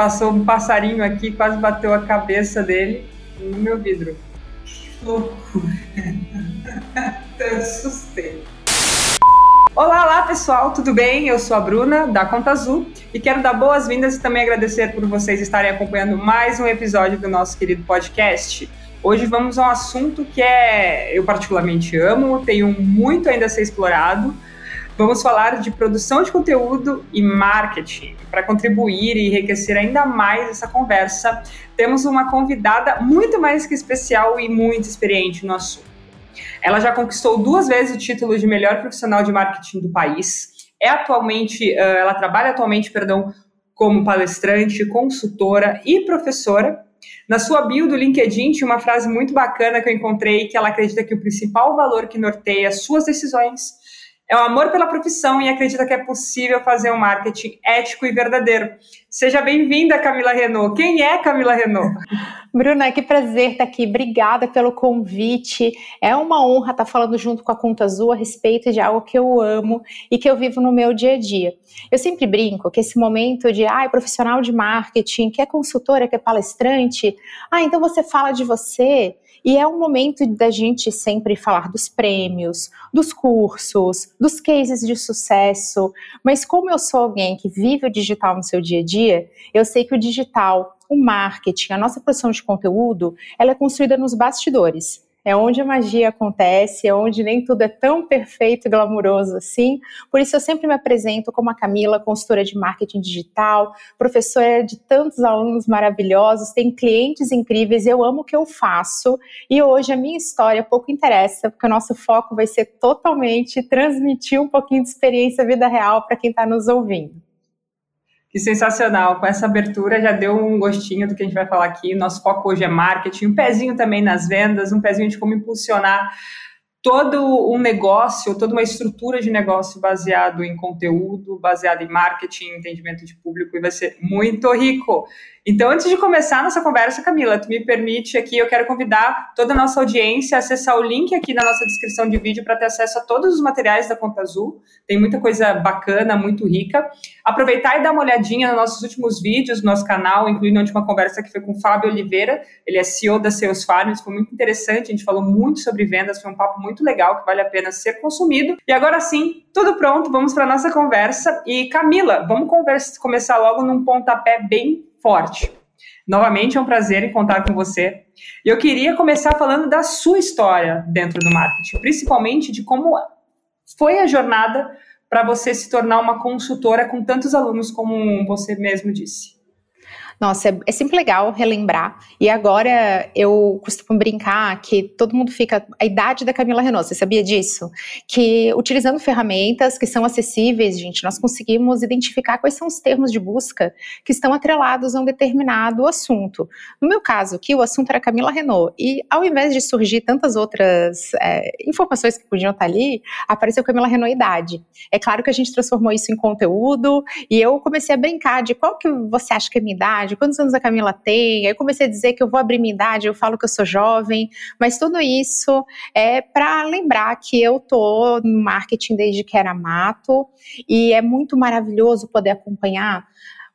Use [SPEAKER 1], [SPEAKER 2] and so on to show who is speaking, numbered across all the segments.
[SPEAKER 1] Passou um passarinho aqui, quase bateu a cabeça dele no meu vidro. Que loucura. Eu assustei. Olá, olá pessoal, tudo bem? Eu sou a Bruna, da Conta Azul, e quero dar boas-vindas e também agradecer por vocês estarem acompanhando mais um episódio do nosso querido podcast. Hoje vamos a um assunto que é eu particularmente amo, tenho muito ainda a ser explorado. Vamos falar de produção de conteúdo e marketing. Para contribuir e enriquecer ainda mais essa conversa, temos uma convidada muito mais que especial e muito experiente no assunto. Ela já conquistou duas vezes o título de melhor profissional de marketing do país. É atualmente, ela trabalha atualmente, perdão, como palestrante, consultora e professora. Na sua bio do LinkedIn tinha uma frase muito bacana que eu encontrei que ela acredita que o principal valor que norteia suas decisões é o amor pela profissão e acredita que é possível fazer um marketing ético e verdadeiro. Seja bem-vinda, Camila Renault. Quem é Camila Renault?
[SPEAKER 2] Bruna, que prazer estar aqui. Obrigada pelo convite. É uma honra estar falando junto com a Conta Azul a respeito de algo que eu amo e que eu vivo no meu dia a dia. Eu sempre brinco que esse momento de, ah, profissional de marketing, que é consultora, que é palestrante, ah, então você fala de você. E é um momento da gente sempre falar dos prêmios, dos cursos, dos cases de sucesso. Mas como eu sou alguém que vive o digital no seu dia a dia, eu sei que o digital, o marketing, a nossa produção de conteúdo, ela é construída nos bastidores é onde a magia acontece, é onde nem tudo é tão perfeito e glamuroso assim. Por isso eu sempre me apresento como a Camila, consultora de marketing digital, professora de tantos alunos maravilhosos, tem clientes incríveis, eu amo o que eu faço e hoje a minha história pouco interessa, porque o nosso foco vai ser totalmente transmitir um pouquinho de experiência vida real para quem está nos ouvindo.
[SPEAKER 1] Que sensacional! Com essa abertura já deu um gostinho do que a gente vai falar aqui. Nosso foco hoje é marketing, um pezinho também nas vendas, um pezinho de como impulsionar todo um negócio, toda uma estrutura de negócio baseado em conteúdo, baseado em marketing, entendimento de público, e vai ser muito rico. Então, antes de começar nossa conversa, Camila, tu me permite aqui, eu quero convidar toda a nossa audiência a acessar o link aqui na nossa descrição de vídeo para ter acesso a todos os materiais da Conta Azul. Tem muita coisa bacana, muito rica. Aproveitar e dar uma olhadinha nos nossos últimos vídeos, no nosso canal, incluindo a última conversa que foi com o Fábio Oliveira, ele é CEO da Sales Farms, foi muito interessante, a gente falou muito sobre vendas, foi um papo muito legal que vale a pena ser consumido. E agora sim, tudo pronto, vamos para a nossa conversa. E Camila, vamos conversa, começar logo num pontapé bem forte. Novamente é um prazer em contar com você. E eu queria começar falando da sua história dentro do marketing, principalmente de como foi a jornada para você se tornar uma consultora com tantos alunos como você mesmo disse.
[SPEAKER 2] Nossa, é, é, sempre legal relembrar. E agora eu costumo brincar que todo mundo fica. A idade da Camila Renault, você sabia disso? Que utilizando ferramentas que são acessíveis, gente, nós conseguimos identificar quais são os termos de busca que estão atrelados a um determinado assunto. No meu caso aqui, o assunto era Camila Renault. E ao invés de surgir tantas outras é, informações que podiam estar ali, apareceu Camila Renault idade. É claro que a gente transformou isso em conteúdo e eu comecei a brincar de qual que você acha que é minha idade idade, quantos anos a Camila tem. Aí eu comecei a dizer que eu vou abrir minha idade, eu falo que eu sou jovem, mas tudo isso é para lembrar que eu tô no marketing desde que era mato e é muito maravilhoso poder acompanhar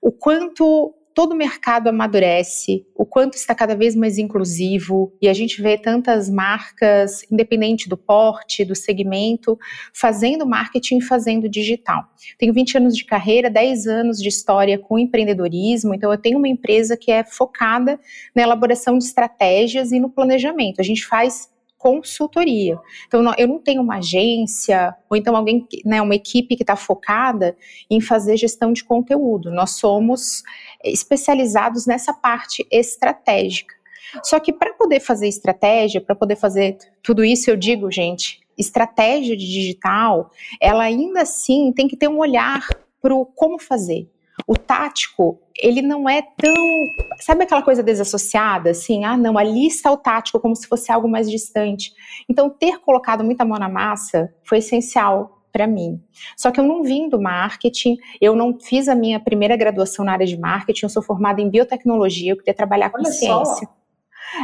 [SPEAKER 2] o quanto todo o mercado amadurece, o quanto está cada vez mais inclusivo, e a gente vê tantas marcas, independente do porte, do segmento, fazendo marketing e fazendo digital. Tenho 20 anos de carreira, 10 anos de história com empreendedorismo, então eu tenho uma empresa que é focada na elaboração de estratégias e no planejamento. A gente faz consultoria. Então, eu não tenho uma agência ou então alguém, né, uma equipe que está focada em fazer gestão de conteúdo. Nós somos especializados nessa parte estratégica. Só que para poder fazer estratégia, para poder fazer tudo isso, eu digo, gente, estratégia de digital, ela ainda assim tem que ter um olhar para o como fazer. O tático, ele não é tão. Sabe aquela coisa desassociada? Assim, ah, não, ali está o tático, como se fosse algo mais distante. Então, ter colocado muita mão na massa foi essencial para mim. Só que eu não vim do marketing, eu não fiz a minha primeira graduação na área de marketing, eu sou formada em biotecnologia, eu queria trabalhar com Olha ciência. Só.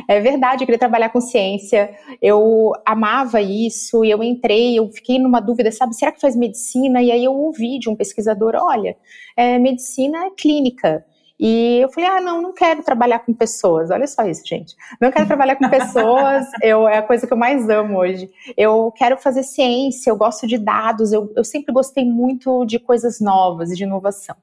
[SPEAKER 2] É verdade, eu queria trabalhar com ciência, eu amava isso, e eu entrei, eu fiquei numa dúvida, sabe, será que faz medicina? E aí eu ouvi de um pesquisador, olha, é, medicina é clínica, E eu falei, ah, não, não quero trabalhar com pessoas. Olha só isso, gente. Não quero trabalhar com pessoas, eu, é a coisa que eu mais amo hoje. Eu quero fazer ciência, eu gosto de dados, eu, eu sempre gostei muito de coisas novas, de inovação.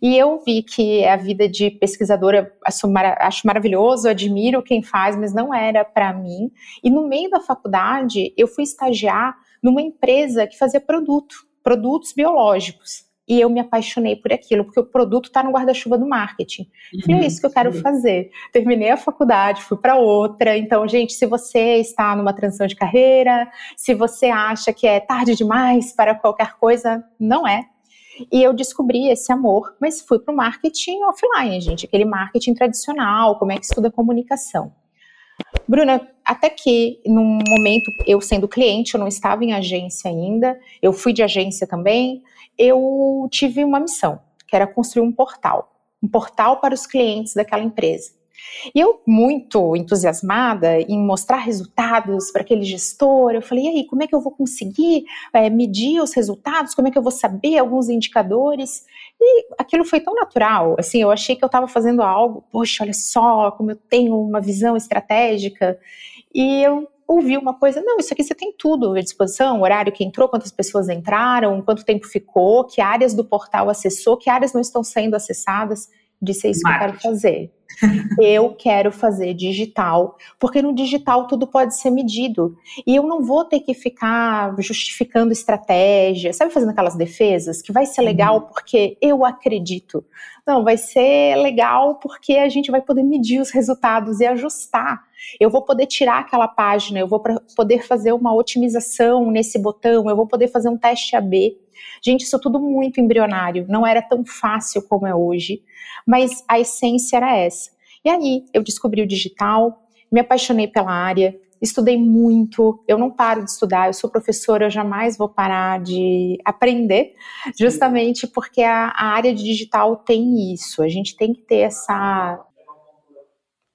[SPEAKER 2] E eu vi que a vida de pesquisadora acho, acho maravilhoso, admiro quem faz, mas não era para mim. E no meio da faculdade, eu fui estagiar numa empresa que fazia produto, produtos biológicos. E eu me apaixonei por aquilo, porque o produto está no guarda-chuva do marketing. Uhum, Falei, é isso que eu quero sim. fazer. Terminei a faculdade, fui para outra. Então, gente, se você está numa transição de carreira, se você acha que é tarde demais para qualquer coisa, não é. E eu descobri esse amor, mas fui para o marketing offline, gente, aquele marketing tradicional, como é que estuda comunicação. Bruna, até que num momento, eu sendo cliente, eu não estava em agência ainda, eu fui de agência também, eu tive uma missão, que era construir um portal, um portal para os clientes daquela empresa. E eu, muito entusiasmada em mostrar resultados para aquele gestor, eu falei: e aí, como é que eu vou conseguir é, medir os resultados? Como é que eu vou saber alguns indicadores? E aquilo foi tão natural, assim, eu achei que eu estava fazendo algo, poxa, olha só como eu tenho uma visão estratégica. E eu ouvi uma coisa, não, isso aqui você tem tudo à disposição, horário que entrou, quantas pessoas entraram, quanto tempo ficou, que áreas do portal acessou, que áreas não estão sendo acessadas. Disse, é isso Marketing. que eu quero fazer. eu quero fazer digital, porque no digital tudo pode ser medido. E eu não vou ter que ficar justificando estratégia, sabe, fazendo aquelas defesas, que vai ser legal uhum. porque eu acredito. Não, vai ser legal porque a gente vai poder medir os resultados e ajustar. Eu vou poder tirar aquela página, eu vou poder fazer uma otimização nesse botão, eu vou poder fazer um teste AB. Gente, isso é tudo muito embrionário, não era tão fácil como é hoje, mas a essência era essa. E aí eu descobri o digital, me apaixonei pela área, estudei muito, eu não paro de estudar, eu sou professora, eu jamais vou parar de aprender, justamente porque a, a área de digital tem isso, a gente tem que ter essa.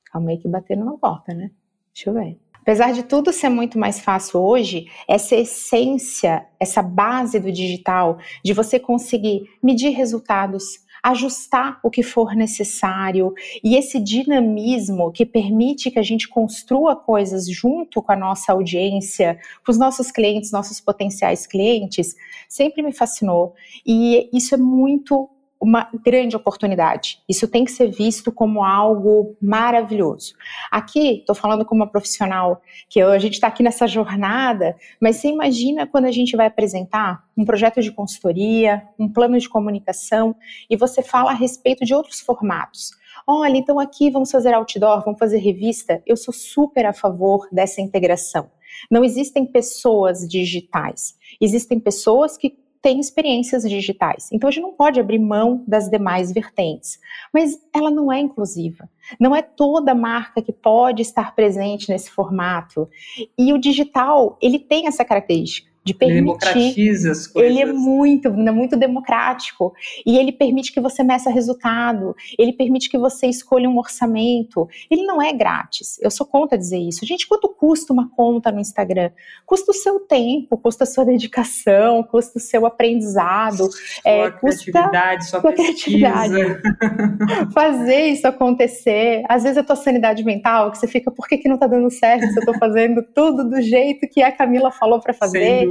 [SPEAKER 2] Calma aí que batendo na porta, né? Deixa eu ver. Apesar de tudo ser muito mais fácil hoje, essa essência, essa base do digital, de você conseguir medir resultados, ajustar o que for necessário e esse dinamismo que permite que a gente construa coisas junto com a nossa audiência, com os nossos clientes, nossos potenciais clientes, sempre me fascinou. E isso é muito uma grande oportunidade. Isso tem que ser visto como algo maravilhoso. Aqui, estou falando como uma profissional, que a gente está aqui nessa jornada, mas você imagina quando a gente vai apresentar um projeto de consultoria, um plano de comunicação, e você fala a respeito de outros formatos. Olha, então aqui vamos fazer outdoor, vamos fazer revista. Eu sou super a favor dessa integração. Não existem pessoas digitais. Existem pessoas que tem experiências digitais. Então a gente não pode abrir mão das demais vertentes. Mas ela não é inclusiva. Não é toda marca que pode estar presente nesse formato. E o digital, ele tem essa característica de permitir. Ele democratiza as coisas. Ele é muito, é muito democrático. E ele permite que você meça resultado. Ele permite que você escolha um orçamento. Ele não é grátis. Eu sou contra dizer isso. Gente, quanto custa uma conta no Instagram? Custa o seu tempo, custa a sua dedicação, custa o seu aprendizado.
[SPEAKER 1] Sua é, criatividade, sua, sua criatividade.
[SPEAKER 2] Fazer isso acontecer. Às vezes a tua sanidade mental, que você fica, por que, que não tá dando certo se eu tô fazendo tudo do jeito que a Camila falou para fazer?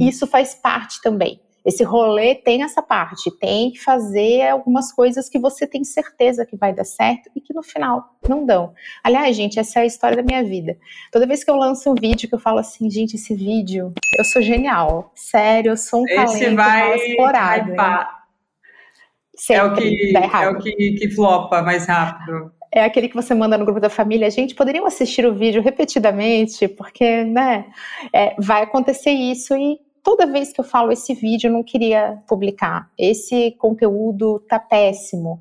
[SPEAKER 2] Isso faz parte também. Esse rolê tem essa parte, tem que fazer algumas coisas que você tem certeza que vai dar certo e que no final não dão. Aliás, gente, essa é a história da minha vida. Toda vez que eu lanço um vídeo que eu falo assim, gente, esse vídeo, eu sou genial. Sério, eu sou um esse talento vai, explorado. Vai,
[SPEAKER 1] é o que, é o que, que flopa mais rápido
[SPEAKER 2] é aquele que você manda no grupo da família, gente, poderiam assistir o vídeo repetidamente, porque, né, é, vai acontecer isso e toda vez que eu falo esse vídeo eu não queria publicar, esse conteúdo tá péssimo.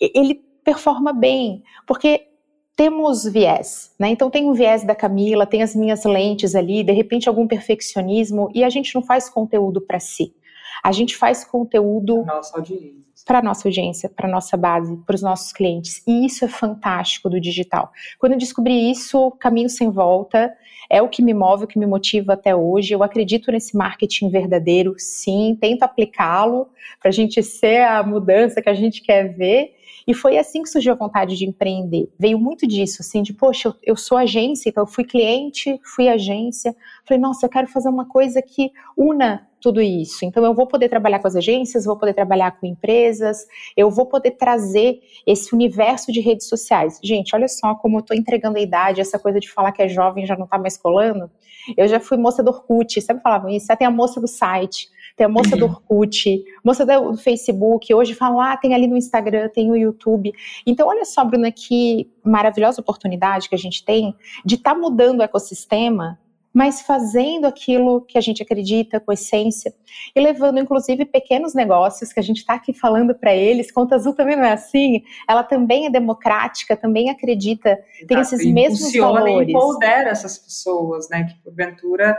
[SPEAKER 2] Ele performa bem, porque temos viés, né? Então tem um viés da Camila, tem as minhas lentes ali, de repente algum perfeccionismo e a gente não faz conteúdo para si. A gente faz conteúdo
[SPEAKER 1] nossa audiência
[SPEAKER 2] para a nossa audiência, para a nossa base, para os nossos clientes. E isso é fantástico do digital. Quando eu descobri isso, caminho sem volta, é o que me move, o que me motiva até hoje. Eu acredito nesse marketing verdadeiro, sim, tento aplicá-lo para a gente ser a mudança que a gente quer ver. E foi assim que surgiu a vontade de empreender. Veio muito disso, assim, de, poxa, eu, eu sou agência, então eu fui cliente, fui agência. Falei, nossa, eu quero fazer uma coisa que una tudo isso. Então, eu vou poder trabalhar com as agências, vou poder trabalhar com empresas, eu vou poder trazer esse universo de redes sociais. Gente, olha só como eu estou entregando a idade, essa coisa de falar que é jovem já não está mais colando. Eu já fui moça do Orkut, sempre falavam isso, já tem a moça do site tem a moça do uhum. Orkut, moça do Facebook, hoje falam, ah, tem ali no Instagram, tem o YouTube. Então, olha só, Bruna, que maravilhosa oportunidade que a gente tem de estar tá mudando o ecossistema mas fazendo aquilo que a gente acredita com essência e levando, inclusive, pequenos negócios que a gente está aqui falando para eles. Conta Azul também não é assim. Ela também é democrática, também acredita, Exato. tem esses mesmos valores.
[SPEAKER 1] E empodera essas pessoas, né? Que porventura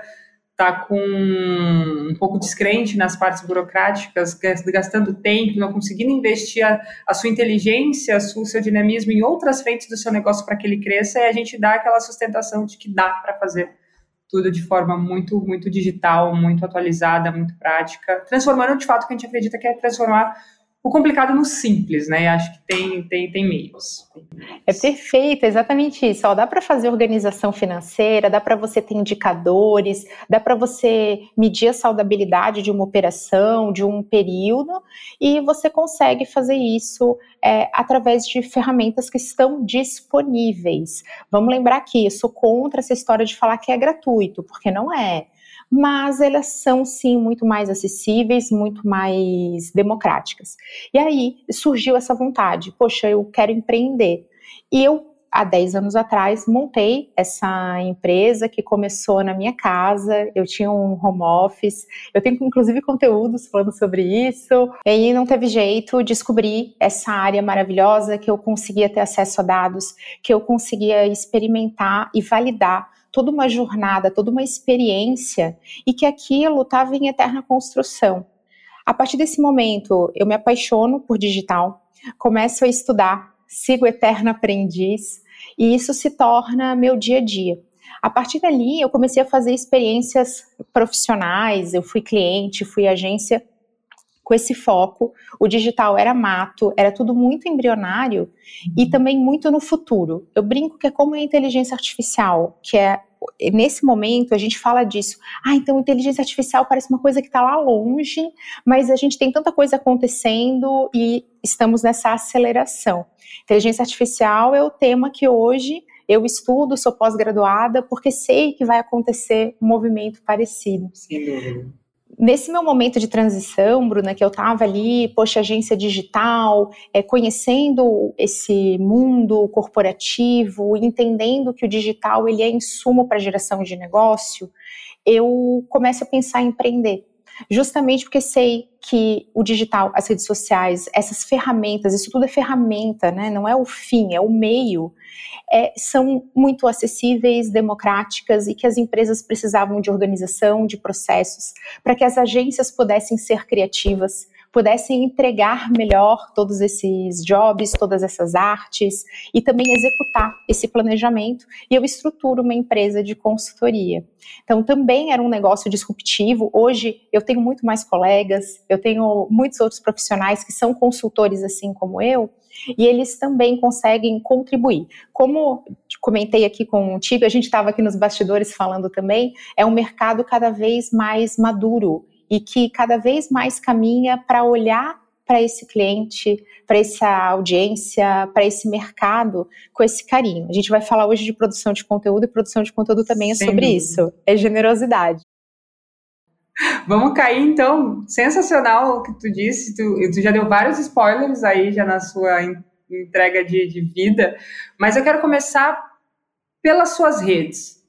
[SPEAKER 1] está com um pouco descrente nas partes burocráticas, gastando tempo, não conseguindo investir a, a sua inteligência, o seu dinamismo em outras frentes do seu negócio para que ele cresça, e a gente dá aquela sustentação de que dá para fazer tudo de forma muito, muito digital, muito atualizada, muito prática, transformando de fato o que a gente acredita que é transformar o complicado no simples, né? Acho que tem, tem, tem meios.
[SPEAKER 2] É perfeito, exatamente isso. Ó, dá para fazer organização financeira, dá para você ter indicadores, dá para você medir a saudabilidade de uma operação, de um período, e você consegue fazer isso é, através de ferramentas que estão disponíveis. Vamos lembrar que eu sou contra essa história de falar que é gratuito, porque não é mas elas são sim muito mais acessíveis, muito mais democráticas. E aí surgiu essa vontade, poxa, eu quero empreender. E eu há 10 anos atrás, montei essa empresa que começou na minha casa. Eu tinha um home office, eu tenho inclusive conteúdos falando sobre isso. E aí não teve jeito, descobri essa área maravilhosa que eu conseguia ter acesso a dados, que eu conseguia experimentar e validar toda uma jornada, toda uma experiência e que aquilo estava em eterna construção. A partir desse momento, eu me apaixono por digital, começo a estudar, sigo eterno aprendiz e isso se torna meu dia a dia. A partir dali, eu comecei a fazer experiências profissionais, eu fui cliente, fui agência com esse foco. O digital era mato, era tudo muito embrionário e também muito no futuro. Eu brinco que é como a inteligência artificial, que é nesse momento a gente fala disso. Ah, então inteligência artificial parece uma coisa que está lá longe, mas a gente tem tanta coisa acontecendo e estamos nessa aceleração. Inteligência artificial é o tema que hoje eu estudo, sou pós-graduada, porque sei que vai acontecer um movimento parecido. Sem dúvida nesse meu momento de transição, Bruna, que eu estava ali, poxa, agência digital, é, conhecendo esse mundo corporativo, entendendo que o digital ele é insumo para geração de negócio, eu começo a pensar em empreender. Justamente porque sei que o digital, as redes sociais, essas ferramentas, isso tudo é ferramenta, né? não é o fim, é o meio, é, são muito acessíveis, democráticas e que as empresas precisavam de organização, de processos, para que as agências pudessem ser criativas, pudessem entregar melhor todos esses jobs, todas essas artes e também executar esse planejamento. E eu estruturo uma empresa de consultoria. Então, também era um negócio disruptivo. Hoje, eu tenho muito mais colegas, eu tenho muitos outros profissionais que são consultores assim como eu, e eles também conseguem contribuir. Como comentei aqui contigo, a gente estava aqui nos bastidores falando também, é um mercado cada vez mais maduro e que cada vez mais caminha para olhar para esse cliente, para essa audiência, para esse mercado com esse carinho. A gente vai falar hoje de produção de conteúdo e produção de conteúdo também é Sem sobre dúvida. isso, é generosidade.
[SPEAKER 1] Vamos cair então, sensacional o que tu disse, tu, tu já deu vários spoilers aí já na sua entrega de, de vida, mas eu quero começar pelas suas redes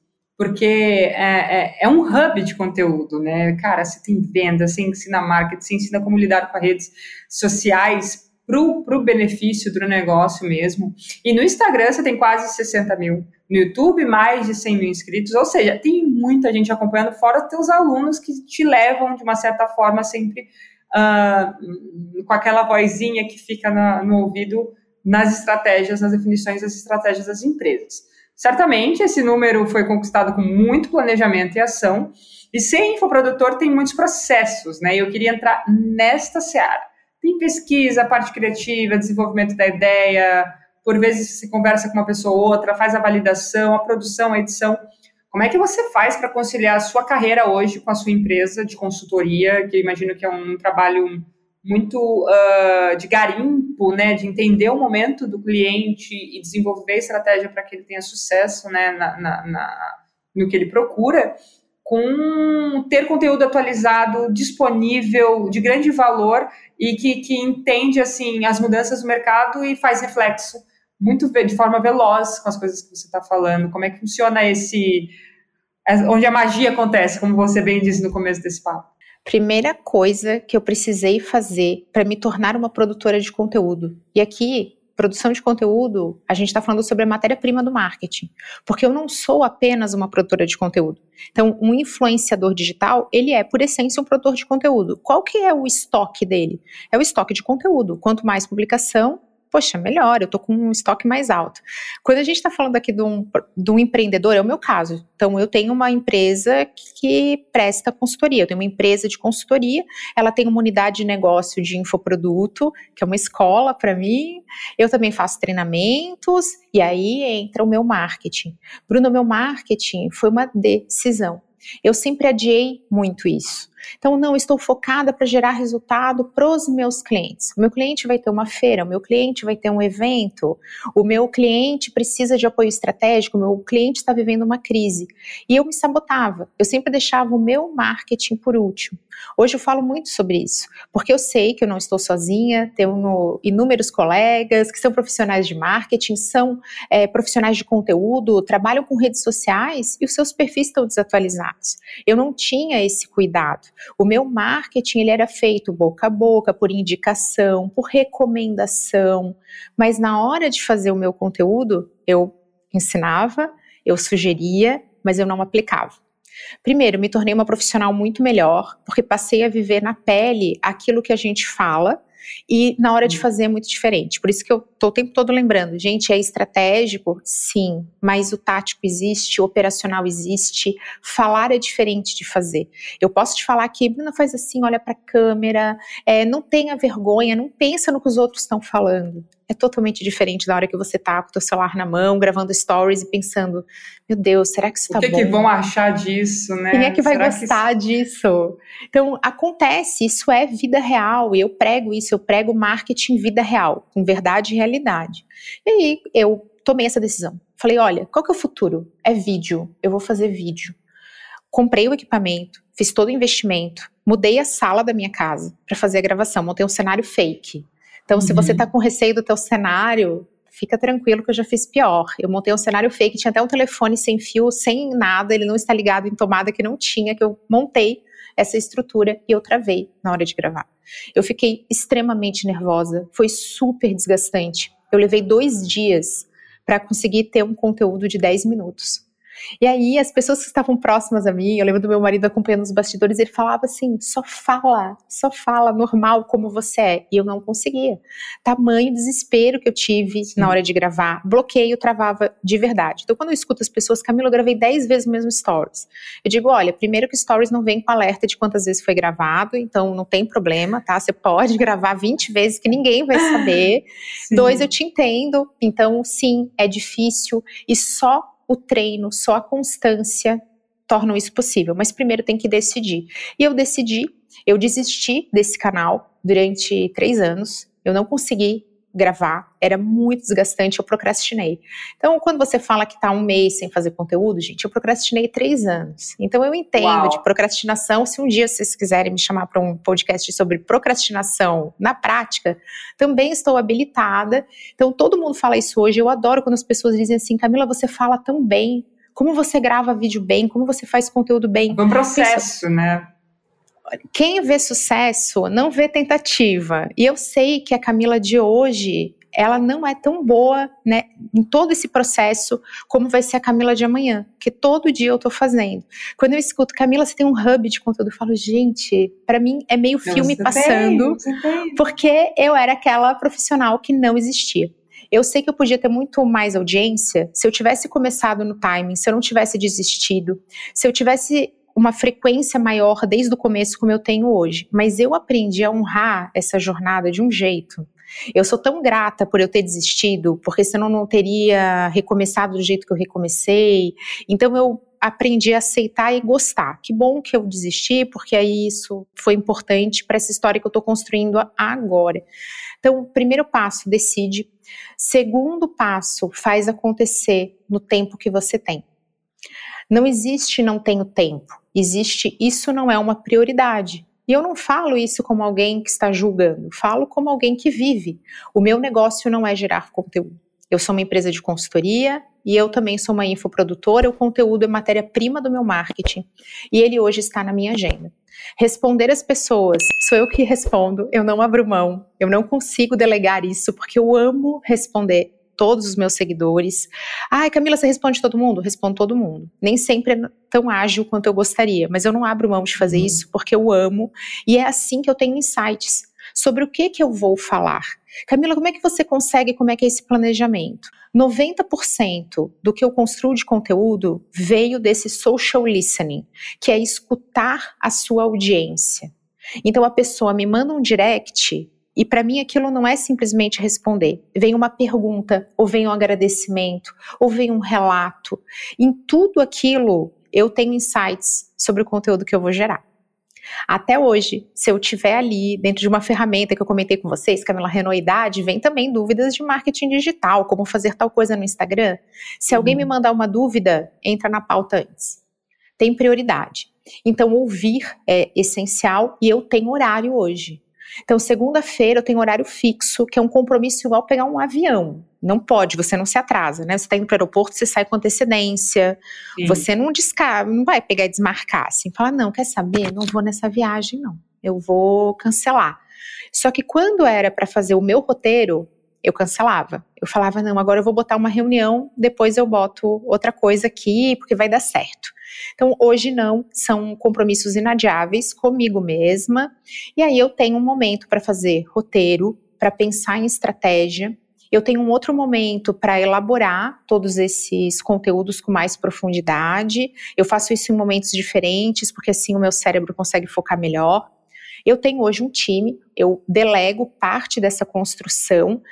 [SPEAKER 1] porque é, é, é, um hub de conteúdo, né? Cara, você tem venda, você ensina marketing, você ensina como lidar com as redes sociais para o benefício do negócio mesmo. E no Instagram você tem quase 60 mil, no YouTube mais de 100 mil inscritos, ou seja, tem muita gente acompanhando, fora teus alunos que te levam de uma certa forma sempre uh, com aquela vozinha que fica na, no ouvido nas estratégias, nas definições das estratégias das empresas. Certamente esse número foi conquistado com muito planejamento e ação, e ser infoprodutor tem muitos processos, né? Eu queria entrar nesta seara. Tem pesquisa, parte criativa, desenvolvimento da ideia, por vezes você conversa com uma pessoa ou outra, faz a validação, a produção, a edição. Como é que você faz para conciliar a sua carreira hoje com a sua empresa de consultoria, que eu imagino que é um trabalho muito uh, de garimpo, né, de entender o momento do cliente e desenvolver estratégia para que ele tenha sucesso, né, na, na, na, no que ele procura, com ter conteúdo atualizado, disponível, de grande valor e que, que entende assim as mudanças do mercado e faz reflexo muito de forma veloz com as coisas que você está falando. Como é que funciona esse. onde a magia acontece, como você bem disse no começo desse papo?
[SPEAKER 2] Primeira coisa que eu precisei fazer para me tornar uma produtora de conteúdo. E aqui, produção de conteúdo, a gente está falando sobre a matéria-prima do marketing. Porque eu não sou apenas uma produtora de conteúdo. Então, um influenciador digital, ele é, por essência, um produtor de conteúdo. Qual que é o estoque dele? É o estoque de conteúdo. Quanto mais publicação, poxa, melhor, eu tô com um estoque mais alto. Quando a gente está falando aqui de um, de um empreendedor, é o meu caso. Então, eu tenho uma empresa que presta consultoria, eu tenho uma empresa de consultoria, ela tem uma unidade de negócio de infoproduto, que é uma escola para mim, eu também faço treinamentos, e aí entra o meu marketing. Bruno, meu marketing foi uma decisão. Eu sempre adiei muito isso. Então, não estou focada para gerar resultado para os meus clientes. O meu cliente vai ter uma feira, o meu cliente vai ter um evento, o meu cliente precisa de apoio estratégico, o meu cliente está vivendo uma crise. E eu me sabotava. Eu sempre deixava o meu marketing por último. Hoje eu falo muito sobre isso, porque eu sei que eu não estou sozinha, tenho inúmeros colegas que são profissionais de marketing, são é, profissionais de conteúdo, trabalham com redes sociais e os seus perfis estão desatualizados. Eu não tinha esse cuidado. O meu marketing ele era feito boca a boca, por indicação, por recomendação, mas na hora de fazer o meu conteúdo, eu ensinava, eu sugeria, mas eu não aplicava. Primeiro, me tornei uma profissional muito melhor, porque passei a viver na pele aquilo que a gente fala e na hora de hum. fazer é muito diferente. Por isso que eu tô o tempo todo lembrando, gente, é estratégico? Sim, mas o tático existe, o operacional existe, falar é diferente de fazer. Eu posso te falar que, Bruna, faz assim, olha para a câmera, é, não tenha vergonha, não pensa no que os outros estão falando é totalmente diferente da hora que você tá com o seu celular na mão, gravando stories e pensando, meu Deus, será que isso tá
[SPEAKER 1] bom? O que,
[SPEAKER 2] que
[SPEAKER 1] vão achar disso, né?
[SPEAKER 2] Quem é que vai será gostar que... disso? Então, acontece, isso é vida real, e eu prego isso, eu prego marketing vida real, com verdade e realidade. E aí, eu tomei essa decisão. Falei, olha, qual que é o futuro? É vídeo, eu vou fazer vídeo. Comprei o equipamento, fiz todo o investimento, mudei a sala da minha casa para fazer a gravação, montei um cenário fake, então, uhum. se você está uhum. com receio do teu cenário, fica tranquilo que eu já fiz pior. Eu montei um cenário fake, tinha até um telefone sem fio, sem nada, ele não está ligado em tomada que não tinha, que eu montei essa estrutura e eu travei na hora de gravar. Eu fiquei extremamente nervosa, foi super desgastante. Eu levei dois dias para conseguir ter um conteúdo de 10 minutos. E aí, as pessoas que estavam próximas a mim, eu lembro do meu marido acompanhando os bastidores, ele falava assim: só fala, só fala normal como você é. E eu não conseguia. Tamanho desespero que eu tive Sim. na hora de gravar, bloqueio travava de verdade. Então, quando eu escuto as pessoas, Camila, eu gravei 10 vezes o mesmo stories. Eu digo: olha, primeiro que stories não vem com alerta de quantas vezes foi gravado, então não tem problema, tá? Você pode gravar 20 vezes que ninguém vai saber. Sim. Dois, eu te entendo, então sim, é difícil e só o treino, só a constância tornam isso possível. Mas primeiro tem que decidir. E eu decidi, eu desisti desse canal durante três anos. Eu não consegui gravar, era muito desgastante, eu procrastinei. Então, quando você fala que está um mês sem fazer conteúdo, gente, eu procrastinei três anos. Então, eu entendo Uau. de procrastinação. Se um dia vocês quiserem me chamar para um podcast sobre procrastinação na prática, também estou habilitada. Então, todo mundo fala isso hoje. Eu adoro quando as pessoas dizem assim, Camila, você fala tão bem. Como você grava vídeo bem, como você faz conteúdo bem.
[SPEAKER 1] É um processo, né?
[SPEAKER 2] Quem vê sucesso não vê tentativa. E eu sei que a Camila de hoje ela não é tão boa, né, em todo esse processo como vai ser a Camila de amanhã, que todo dia eu tô fazendo. Quando eu escuto Camila, você tem um hub de conteúdo, eu falo, gente, para mim é meio filme passando, tem, porque eu era aquela profissional que não existia. Eu sei que eu podia ter muito mais audiência se eu tivesse começado no timing, se eu não tivesse desistido, se eu tivesse uma frequência maior desde o começo como eu tenho hoje. Mas eu aprendi a honrar essa jornada de um jeito. Eu sou tão grata por eu ter desistido, porque senão não teria recomeçado do jeito que eu recomecei. Então eu aprendi a aceitar e gostar. Que bom que eu desisti, porque aí isso foi importante para essa história que eu estou construindo agora. Então, primeiro passo, decide. Segundo passo, faz acontecer no tempo que você tem. Não existe não tenho tempo. Existe isso não é uma prioridade. E eu não falo isso como alguém que está julgando, falo como alguém que vive. O meu negócio não é gerar conteúdo. Eu sou uma empresa de consultoria e eu também sou uma infoprodutora. O conteúdo é matéria-prima do meu marketing e ele hoje está na minha agenda. Responder as pessoas, sou eu que respondo, eu não abro mão, eu não consigo delegar isso porque eu amo responder todos os meus seguidores. Ai, Camila, você responde todo mundo? Respondo todo mundo. Nem sempre é tão ágil quanto eu gostaria, mas eu não abro mão de fazer uhum. isso porque eu amo e é assim que eu tenho insights sobre o que que eu vou falar. Camila, como é que você consegue, como é que é esse planejamento? 90% do que eu construo de conteúdo veio desse social listening, que é escutar a sua audiência. Então a pessoa me manda um direct e para mim aquilo não é simplesmente responder. Vem uma pergunta, ou vem um agradecimento, ou vem um relato. Em tudo aquilo eu tenho insights sobre o conteúdo que eu vou gerar. Até hoje, se eu tiver ali dentro de uma ferramenta que eu comentei com vocês, Camila Renoidade, vem também dúvidas de marketing digital, como fazer tal coisa no Instagram. Se alguém me uhum. mandar uma dúvida, entra na pauta antes. Tem prioridade. Então, ouvir é essencial e eu tenho horário hoje. Então, segunda-feira eu tenho horário fixo, que é um compromisso igual pegar um avião. Não pode, você não se atrasa, né? Você está indo para o aeroporto, você sai com antecedência. Sim. Você não descar, não vai pegar e desmarcar assim, falar, não, quer saber? Não vou nessa viagem, não. Eu vou cancelar. Só que quando era para fazer o meu roteiro, eu cancelava. Eu falava, não, agora eu vou botar uma reunião, depois eu boto outra coisa aqui, porque vai dar certo. Então, hoje não, são compromissos inadiáveis comigo mesma, e aí eu tenho um momento para fazer roteiro, para pensar em estratégia, eu tenho um outro momento para elaborar todos esses conteúdos com mais profundidade. Eu faço isso em momentos diferentes, porque assim o meu cérebro consegue focar melhor. Eu tenho hoje um time, eu delego parte dessa construção,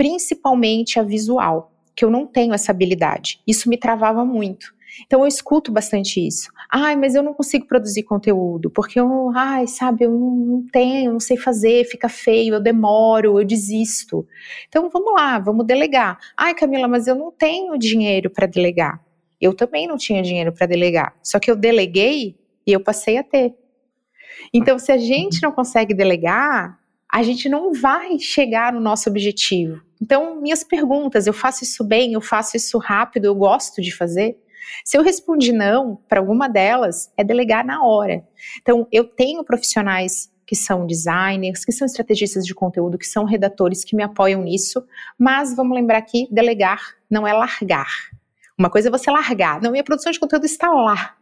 [SPEAKER 2] principalmente a visual, que eu não tenho essa habilidade. Isso me travava muito. Então eu escuto bastante isso. Ai, mas eu não consigo produzir conteúdo, porque eu, ai, sabe, eu não tenho, não sei fazer, fica feio, eu demoro, eu desisto. Então vamos lá, vamos delegar. Ai, Camila, mas eu não tenho dinheiro para delegar. Eu também não tinha dinheiro para delegar. Só que eu deleguei e eu passei a ter. Então, se a gente não consegue delegar, a gente não vai chegar no nosso objetivo. Então, minhas perguntas, eu faço isso bem, eu faço isso rápido, eu gosto de fazer. Se eu respondi não para alguma delas, é delegar na hora. Então, eu tenho profissionais que são designers, que são estrategistas de conteúdo, que são redatores que me apoiam nisso, mas vamos lembrar que delegar não é largar. Uma coisa é você largar, não, minha produção de conteúdo está lá.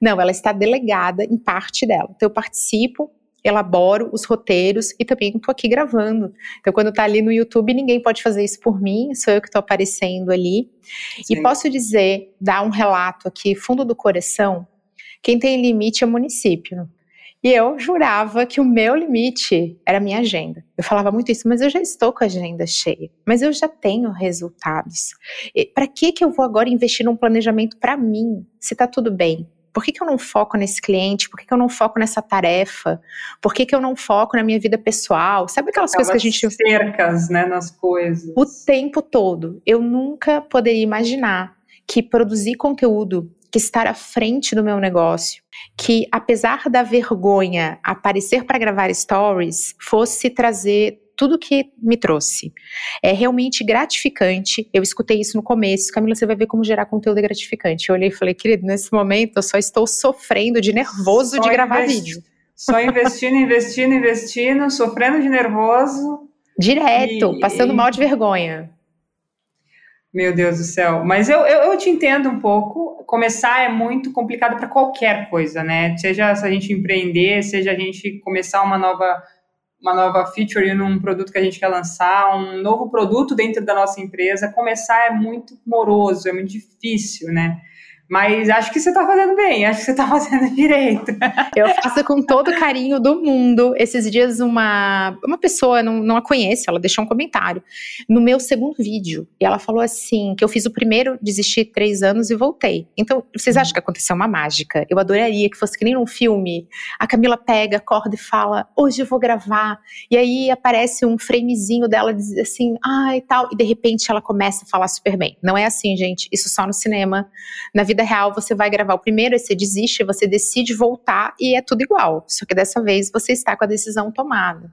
[SPEAKER 2] Não, ela está delegada em parte dela. Então, eu participo, elaboro os roteiros e também estou aqui gravando. Então, quando está ali no YouTube, ninguém pode fazer isso por mim, sou eu que estou aparecendo ali. Sim. E posso dizer, dar um relato aqui, fundo do coração, quem tem limite é o município. E eu jurava que o meu limite era a minha agenda. Eu falava muito isso, mas eu já estou com a agenda cheia. Mas eu já tenho resultados. Para que que eu vou agora investir num planejamento para mim, se está tudo bem? Por que, que eu não foco nesse cliente? Por que, que eu não foco nessa tarefa? Por que, que eu não foco na minha vida pessoal? Sabe aquelas Aquelas coisas que a gente.
[SPEAKER 1] cercas, né, nas coisas.
[SPEAKER 2] O tempo todo. Eu nunca poderia imaginar que produzir conteúdo, que estar à frente do meu negócio, que apesar da vergonha aparecer para gravar stories, fosse trazer tudo que me trouxe. É realmente gratificante. Eu escutei isso no começo. Camila, você vai ver como gerar conteúdo é gratificante. Eu olhei e falei, querido, nesse momento eu só estou sofrendo de nervoso só de gravar vídeo.
[SPEAKER 1] Só investindo, investindo, investindo, sofrendo de nervoso.
[SPEAKER 2] Direto, e, passando mal de vergonha.
[SPEAKER 1] Meu Deus do céu. Mas eu, eu, eu te entendo um pouco. Começar é muito complicado para qualquer coisa, né? Seja se a gente empreender, seja a gente começar uma nova uma nova feature num produto que a gente quer lançar, um novo produto dentro da nossa empresa, começar é muito moroso, é muito difícil, né? Mas acho que você está fazendo bem, acho que você está fazendo direito.
[SPEAKER 2] Eu faço com todo o carinho do mundo. Esses dias, uma, uma pessoa, não, não a conheço, ela deixou um comentário no meu segundo vídeo. E ela falou assim: que eu fiz o primeiro, desisti três anos e voltei. Então, vocês acham que aconteceu uma mágica? Eu adoraria que fosse que nem num filme. A Camila pega, acorda e fala: hoje eu vou gravar. E aí aparece um framezinho dela diz assim, ai ah, tal. E de repente ela começa a falar super bem. Não é assim, gente. Isso só no cinema. Na vida vida real você vai gravar o primeiro, aí você desiste, você decide voltar e é tudo igual. Só que dessa vez você está com a decisão tomada.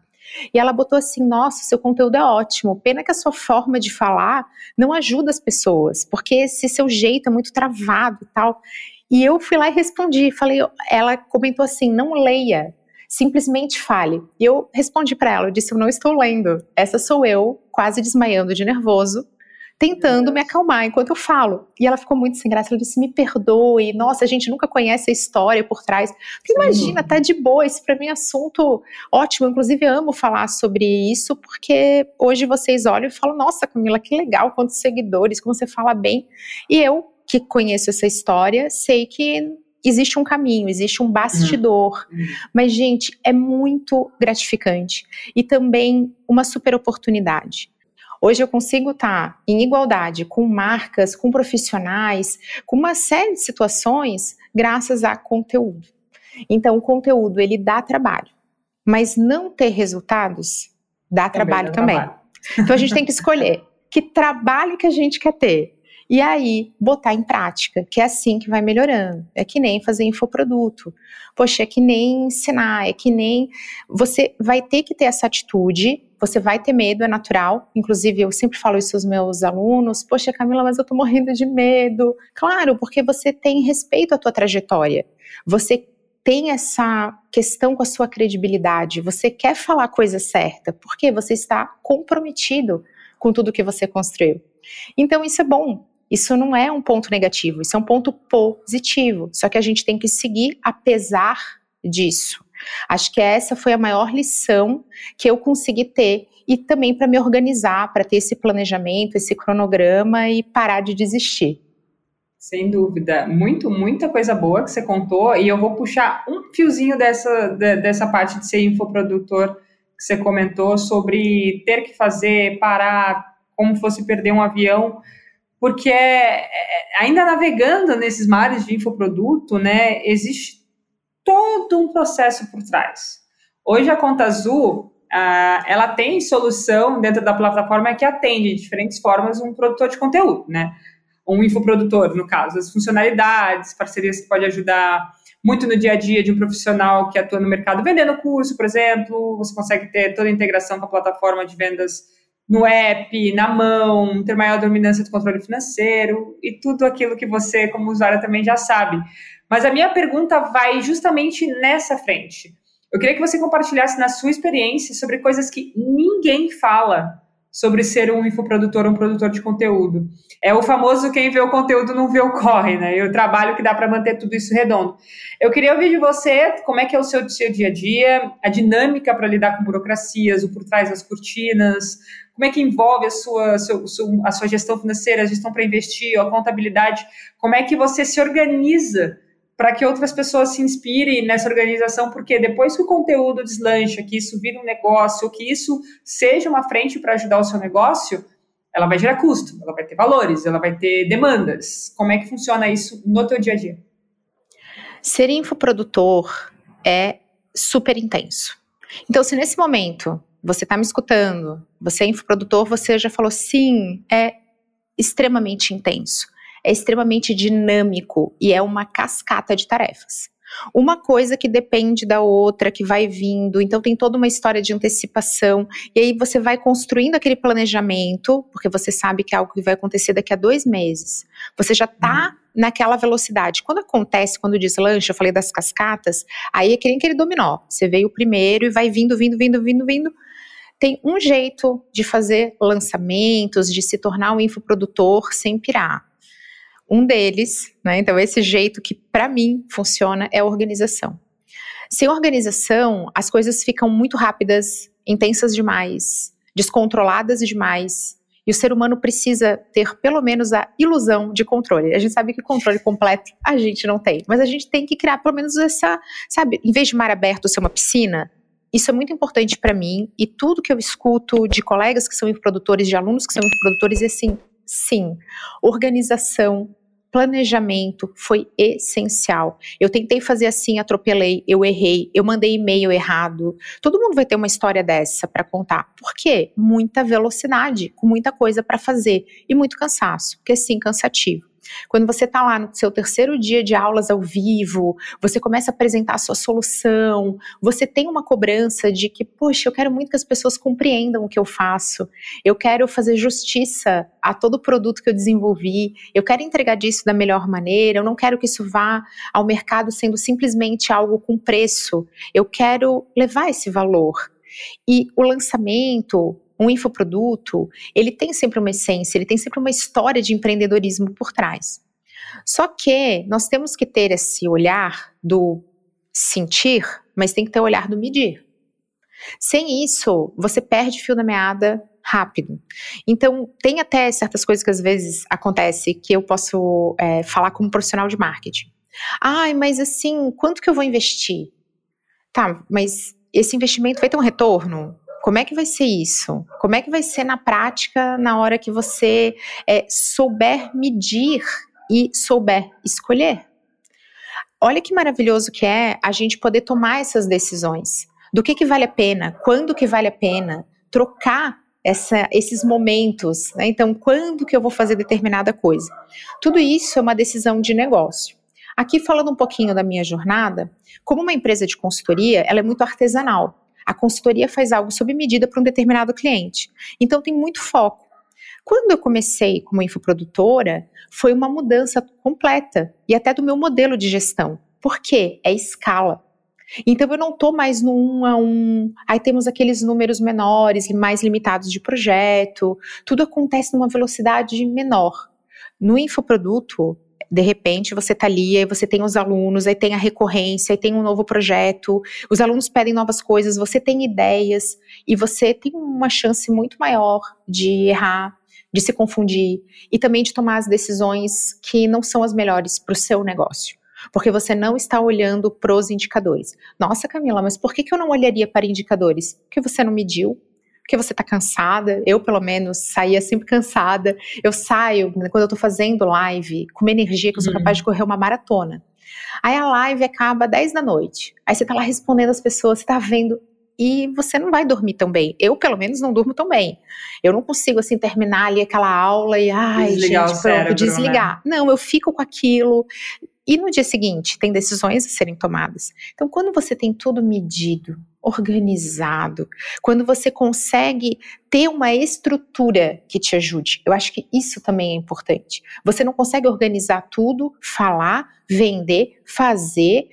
[SPEAKER 2] E ela botou assim: nossa, seu conteúdo é ótimo. Pena que a sua forma de falar não ajuda as pessoas, porque esse seu jeito é muito travado e tal. E eu fui lá e respondi. Falei, ela comentou assim: não leia, simplesmente fale. E eu respondi para ela, eu disse: eu não estou lendo. Essa sou eu, quase desmaiando de nervoso, tentando me acalmar enquanto eu falo. E ela ficou muito sem graça. Ela disse: Me perdoe, nossa, a gente nunca conhece a história por trás. Imagina, tá de boa. Esse para mim é assunto ótimo. Inclusive, amo falar sobre isso, porque hoje vocês olham e falam: Nossa, Camila, que legal, quantos seguidores, como você fala bem. E eu, que conheço essa história, sei que existe um caminho, existe um bastidor. Uhum. Mas, gente, é muito gratificante e também uma super oportunidade. Hoje eu consigo estar em igualdade com marcas, com profissionais, com uma série de situações graças a conteúdo. Então, o conteúdo ele dá trabalho, mas não ter resultados dá também trabalho também. Trabalho. Então a gente tem que escolher que trabalho que a gente quer ter. E aí, botar em prática, que é assim que vai melhorando. É que nem fazer infoproduto. Poxa, é que nem ensinar, é que nem. Você vai ter que ter essa atitude você vai ter medo, é natural. Inclusive, eu sempre falo isso aos meus alunos: Poxa, Camila, mas eu tô morrendo de medo. Claro, porque você tem respeito à tua trajetória. Você tem essa questão com a sua credibilidade. Você quer falar a coisa certa, porque você está comprometido com tudo que você construiu. Então, isso é bom. Isso não é um ponto negativo, isso é um ponto positivo. Só que a gente tem que seguir apesar disso. Acho que essa foi a maior lição que eu consegui ter e também para me organizar, para ter esse planejamento, esse cronograma e parar de desistir.
[SPEAKER 1] Sem dúvida, muito, muita coisa boa que você contou e eu vou puxar um fiozinho dessa, dessa parte de ser infoprodutor que você comentou sobre ter que fazer, parar, como fosse perder um avião, porque é, é, ainda navegando nesses mares de infoproduto, né, existe todo um processo por trás. Hoje a Conta Azul, ela tem solução dentro da plataforma que atende de diferentes formas um produtor de conteúdo, né? Um infoprodutor, no caso, as funcionalidades, parcerias que pode ajudar muito no dia a dia de um profissional que atua no mercado vendendo curso, por exemplo, você consegue ter toda a integração com a plataforma de vendas no app, na mão, ter maior dominância do controle financeiro e tudo aquilo que você, como usuário, também já sabe. Mas a minha pergunta vai justamente nessa frente. Eu queria que você compartilhasse na sua experiência sobre coisas que ninguém fala sobre ser um infoprodutor, um produtor de conteúdo. É o famoso quem vê o conteúdo não vê o corre, né? E o trabalho que dá para manter tudo isso redondo. Eu queria ouvir de você como é que é o seu, seu dia a dia, a dinâmica para lidar com burocracias, o por trás das cortinas, como é que envolve a sua, seu, a sua gestão financeira, a gestão para investir, a contabilidade, como é que você se organiza para que outras pessoas se inspirem nessa organização, porque depois que o conteúdo deslancha, que isso vira um negócio, que isso seja uma frente para ajudar o seu negócio, ela vai gerar custo, ela vai ter valores, ela vai ter demandas. Como é que funciona isso no teu dia a dia?
[SPEAKER 2] Ser infoprodutor é super intenso. Então, se nesse momento você está me escutando, você é infoprodutor, você já falou sim, é extremamente intenso é extremamente dinâmico e é uma cascata de tarefas. Uma coisa que depende da outra, que vai vindo, então tem toda uma história de antecipação, e aí você vai construindo aquele planejamento, porque você sabe que é algo que vai acontecer daqui a dois meses. Você já está uhum. naquela velocidade. Quando acontece, quando diz lancha, eu falei das cascatas, aí é que nem aquele dominó. Você veio primeiro e vai vindo, vindo, vindo, vindo, vindo tem um jeito de fazer lançamentos, de se tornar um infoprodutor sem pirar. Um deles, né, então esse jeito que para mim funciona é a organização. Sem organização, as coisas ficam muito rápidas, intensas demais, descontroladas demais, e o ser humano precisa ter pelo menos a ilusão de controle. A gente sabe que controle completo a gente não tem, mas a gente tem que criar pelo menos essa, sabe, em vez de mar aberto ser uma piscina, isso é muito importante para mim e tudo que eu escuto de colegas que são produtores, de alunos que são produtores, é assim, sim, organização, planejamento foi essencial. Eu tentei fazer assim, atropelei, eu errei, eu mandei e-mail errado. Todo mundo vai ter uma história dessa para contar. Por quê? Muita velocidade, com muita coisa para fazer e muito cansaço, porque sim, cansativo. Quando você está lá no seu terceiro dia de aulas ao vivo, você começa a apresentar a sua solução, você tem uma cobrança de que, poxa, eu quero muito que as pessoas compreendam o que eu faço, eu quero fazer justiça a todo o produto que eu desenvolvi, eu quero entregar disso da melhor maneira, eu não quero que isso vá ao mercado sendo simplesmente algo com preço, eu quero levar esse valor. E o lançamento, um infoproduto, ele tem sempre uma essência, ele tem sempre uma história de empreendedorismo por trás. Só que nós temos que ter esse olhar do sentir, mas tem que ter o olhar do medir. Sem isso, você perde fio da meada rápido. Então, tem até certas coisas que às vezes acontece que eu posso é, falar como profissional de marketing. Ai, mas assim, quanto que eu vou investir? Tá, mas esse investimento vai ter um retorno? Como é que vai ser isso? Como é que vai ser na prática na hora que você é, souber medir e souber escolher? Olha que maravilhoso que é a gente poder tomar essas decisões. Do que, que vale a pena, quando que vale a pena, trocar essa, esses momentos. Né? Então, quando que eu vou fazer determinada coisa? Tudo isso é uma decisão de negócio. Aqui falando um pouquinho da minha jornada, como uma empresa de consultoria, ela é muito artesanal. A consultoria faz algo sob medida para um determinado cliente. Então tem muito foco. Quando eu comecei como infoprodutora, foi uma mudança completa e até do meu modelo de gestão. Por quê? É escala. Então eu não estou mais no um a um, aí temos aqueles números menores, mais limitados de projeto, tudo acontece numa velocidade menor. No infoproduto, de repente você está ali, aí você tem os alunos, aí tem a recorrência, aí tem um novo projeto, os alunos pedem novas coisas, você tem ideias e você tem uma chance muito maior de errar, de se confundir e também de tomar as decisões que não são as melhores para o seu negócio. Porque você não está olhando para os indicadores. Nossa, Camila, mas por que, que eu não olharia para indicadores? Porque você não mediu, porque você está cansada. Eu, pelo menos, saía sempre cansada. Eu saio, quando eu estou fazendo live, com uma energia que eu sou capaz de uhum. correr uma maratona. Aí a live acaba 10 da noite. Aí você está lá respondendo as pessoas, você está vendo e você não vai dormir tão bem. Eu, pelo menos, não durmo tão bem. Eu não consigo, assim, terminar ali aquela aula e, ai, desligar gente, pronto, cérebro, né? desligar. Né? Não, eu fico com aquilo. E no dia seguinte, tem decisões a serem tomadas. Então, quando você tem tudo medido, organizado, quando você consegue ter uma estrutura que te ajude. Eu acho que isso também é importante. Você não consegue organizar tudo, falar, vender, fazer,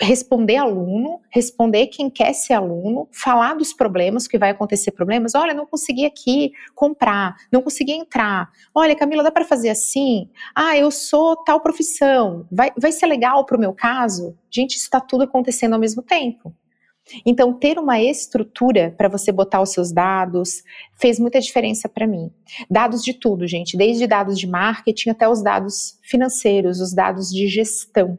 [SPEAKER 2] responder aluno, responder quem quer ser aluno, falar dos problemas, que vai acontecer problemas. Olha, não consegui aqui comprar, não consegui entrar. Olha, Camila, dá para fazer assim? Ah, eu sou tal profissão. Vai, vai ser legal para o meu caso? Gente, isso está tudo acontecendo ao mesmo tempo. Então, ter uma estrutura para você botar os seus dados fez muita diferença para mim. Dados de tudo, gente, desde dados de marketing até os dados financeiros, os dados de gestão.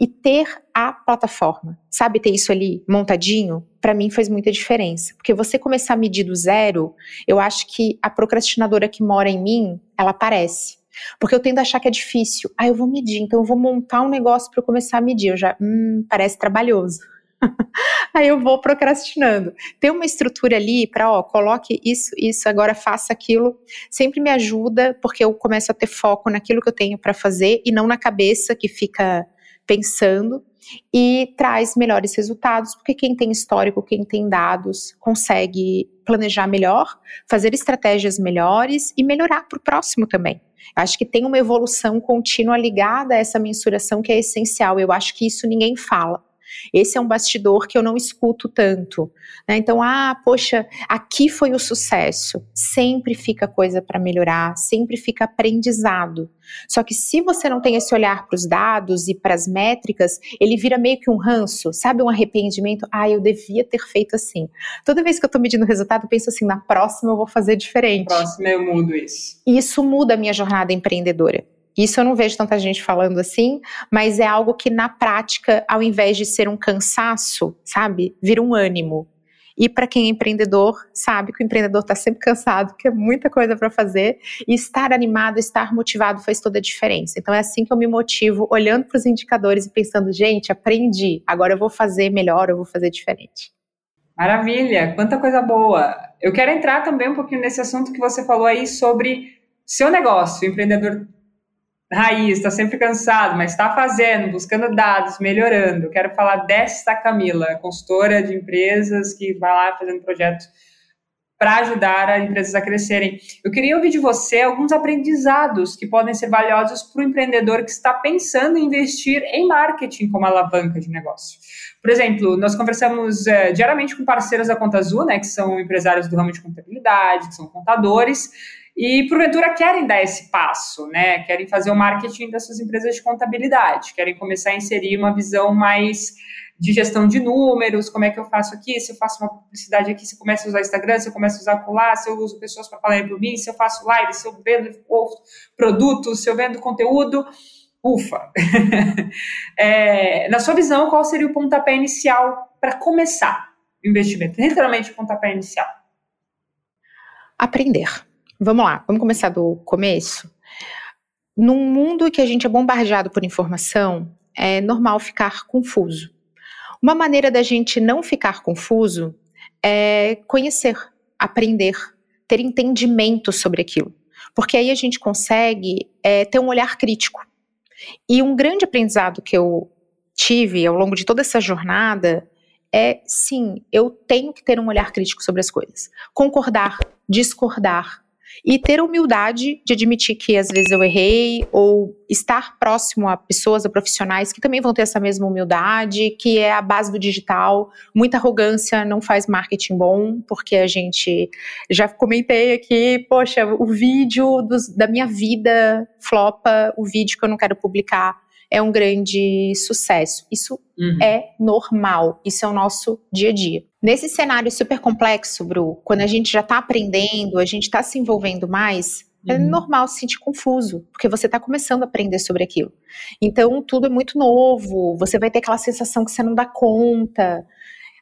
[SPEAKER 2] E ter a plataforma, sabe, ter isso ali montadinho, para mim faz muita diferença. Porque você começar a medir do zero, eu acho que a procrastinadora que mora em mim, ela aparece. Porque eu tendo a achar que é difícil. Ah, eu vou medir, então eu vou montar um negócio para eu começar a medir. Eu já, hum, parece trabalhoso. Aí eu vou procrastinando. Ter uma estrutura ali para, ó, coloque isso, isso, agora faça aquilo, sempre me ajuda, porque eu começo a ter foco naquilo que eu tenho para fazer e não na cabeça que fica pensando e traz melhores resultados, porque quem tem histórico, quem tem dados, consegue planejar melhor, fazer estratégias melhores e melhorar para o próximo também. Acho que tem uma evolução contínua ligada a essa mensuração que é essencial. Eu acho que isso ninguém fala. Esse é um bastidor que eu não escuto tanto. Né? Então, ah, poxa, aqui foi o sucesso. Sempre fica coisa para melhorar, sempre fica aprendizado. Só que se você não tem esse olhar para os dados e para as métricas, ele vira meio que um ranço, sabe? Um arrependimento. Ah, eu devia ter feito assim. Toda vez que eu estou medindo o resultado, eu penso assim: na próxima eu vou fazer diferente.
[SPEAKER 1] Na próxima eu mudo isso.
[SPEAKER 2] Isso muda a minha jornada empreendedora. Isso eu não vejo tanta gente falando assim, mas é algo que na prática, ao invés de ser um cansaço, sabe, vira um ânimo. E para quem é empreendedor, sabe que o empreendedor está sempre cansado, que é muita coisa para fazer, e estar animado, estar motivado faz toda a diferença. Então é assim que eu me motivo, olhando para os indicadores e pensando, gente, aprendi, agora eu vou fazer melhor, eu vou fazer diferente.
[SPEAKER 1] Maravilha, quanta coisa boa. Eu quero entrar também um pouquinho nesse assunto que você falou aí sobre seu negócio, o empreendedor raiz, está sempre cansado, mas está fazendo, buscando dados, melhorando. Quero falar desta Camila, consultora de empresas que vai lá fazendo projetos para ajudar as empresas a crescerem. Eu queria ouvir de você alguns aprendizados que podem ser valiosos para o empreendedor que está pensando em investir em marketing como alavanca de negócio. Por exemplo, nós conversamos é, diariamente com parceiros da Conta Azul, né, que são empresários do ramo de contabilidade, que são contadores, e porventura querem dar esse passo, né? Querem fazer o marketing das suas empresas de contabilidade, querem começar a inserir uma visão mais de gestão de números, como é que eu faço aqui, se eu faço uma publicidade aqui, se eu começo a usar Instagram, se eu começo a usar colar, se eu uso pessoas para falar por mim, se eu faço live, se eu vendo produtos, se eu vendo conteúdo, ufa. é, na sua visão, qual seria o pontapé inicial para começar o investimento? Literalmente o pontapé inicial.
[SPEAKER 2] Aprender Vamos lá, vamos começar do começo. Num mundo que a gente é bombardeado por informação, é normal ficar confuso. Uma maneira da gente não ficar confuso é conhecer, aprender, ter entendimento sobre aquilo. Porque aí a gente consegue é, ter um olhar crítico. E um grande aprendizado que eu tive ao longo de toda essa jornada é sim, eu tenho que ter um olhar crítico sobre as coisas. Concordar, discordar, e ter humildade de admitir que às vezes eu errei ou estar próximo a pessoas, a profissionais que também vão ter essa mesma humildade, que é a base do digital. Muita arrogância não faz marketing bom, porque a gente já comentei aqui, poxa, o vídeo dos, da minha vida flopa, o vídeo que eu não quero publicar é um grande sucesso. Isso uhum. é normal, isso é o nosso dia a dia. Nesse cenário super complexo, Bru, quando a gente já está aprendendo, a gente está se envolvendo mais, é uhum. é normal se sentir confuso, porque você está começando a aprender sobre aquilo. Então, tudo é muito novo, você vai ter aquela sensação que você não dá conta.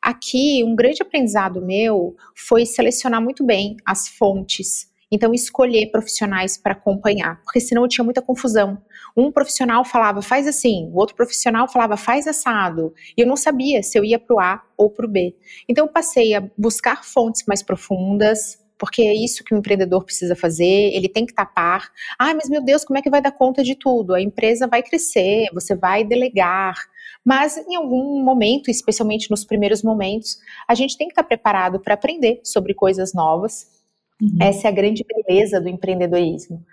[SPEAKER 2] Aqui, um grande aprendizado meu foi selecionar muito bem as fontes então, escolher profissionais para acompanhar, porque senão eu tinha muita confusão. Um profissional falava, faz assim, o outro profissional falava, faz assado, e eu não sabia se eu ia para o A ou para o B. Então, eu passei a buscar fontes mais profundas, porque é isso que o empreendedor precisa fazer, ele tem que tapar. Ah, mas meu Deus, como é que vai dar conta de tudo? A empresa vai crescer, você vai delegar. Mas em algum momento, especialmente nos primeiros momentos, a gente tem que estar preparado para aprender sobre coisas novas Uhum. Essa é a grande beleza do empreendedorismo.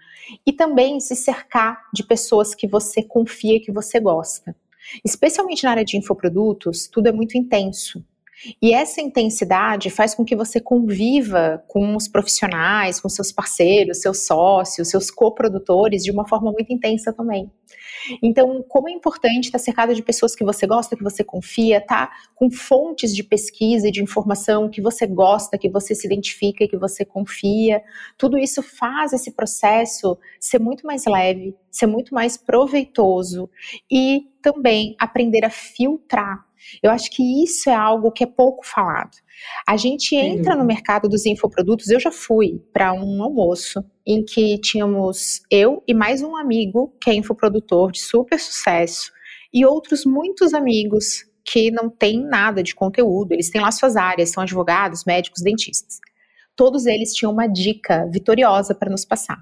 [SPEAKER 2] E também se cercar de pessoas que você confia, que você gosta. Especialmente na área de infoprodutos, tudo é muito intenso. E essa intensidade faz com que você conviva com os profissionais, com seus parceiros, seus sócios, seus coprodutores de uma forma muito intensa também. Então, como é importante estar cercado de pessoas que você gosta, que você confia, tá com fontes de pesquisa e de informação que você gosta, que você se identifica que você confia. Tudo isso faz esse processo ser muito mais leve, ser muito mais proveitoso e também aprender a filtrar eu acho que isso é algo que é pouco falado. A gente entra no mercado dos infoprodutos, eu já fui para um almoço em que tínhamos eu e mais um amigo que é infoprodutor de super sucesso e outros muitos amigos que não têm nada de conteúdo, eles têm lá suas áreas, são advogados, médicos, dentistas. Todos eles tinham uma dica vitoriosa para nos passar.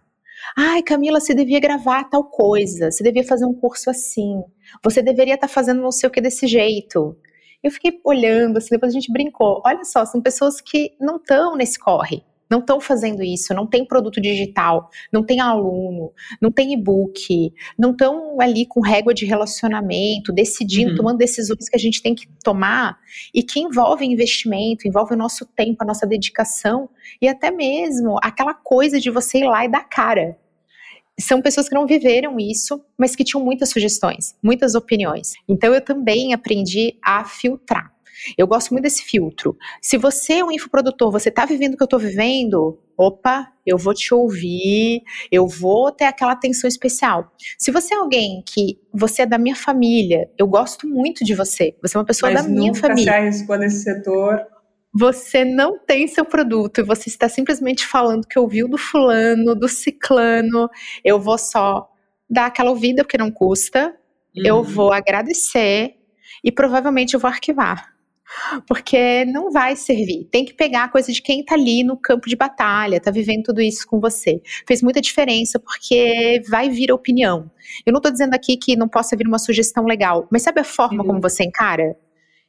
[SPEAKER 2] Ai, Camila, você devia gravar tal coisa, você devia fazer um curso assim, você deveria estar tá fazendo não sei o que desse jeito. Eu fiquei olhando, assim, depois a gente brincou. Olha só, são pessoas que não estão nesse corre. Não estão fazendo isso, não tem produto digital, não tem aluno, não tem e-book, não estão ali com régua de relacionamento, decidindo, uhum. tomando decisões que a gente tem que tomar e que envolvem investimento, envolve o nosso tempo, a nossa dedicação e até mesmo aquela coisa de você ir lá e dar cara. São pessoas que não viveram isso, mas que tinham muitas sugestões, muitas opiniões. Então eu também aprendi a filtrar. Eu gosto muito desse filtro. Se você é um infoprodutor, você está vivendo o que eu estou vivendo, opa, eu vou te ouvir, eu vou ter aquela atenção especial. Se você é alguém que você é da minha família, eu gosto muito de você, você é uma pessoa
[SPEAKER 1] Mas
[SPEAKER 2] da minha família.
[SPEAKER 1] Mas nunca se arriscou nesse setor
[SPEAKER 2] você não tem seu produto e você está simplesmente falando que ouviu do fulano, do ciclano, eu vou só dar aquela ouvida porque não custa, uhum. eu vou agradecer e provavelmente eu vou arquivar porque não vai servir. Tem que pegar a coisa de quem tá ali no campo de batalha, tá vivendo tudo isso com você. Fez muita diferença porque vai vir a opinião. Eu não tô dizendo aqui que não possa vir uma sugestão legal, mas sabe a forma uhum. como você encara?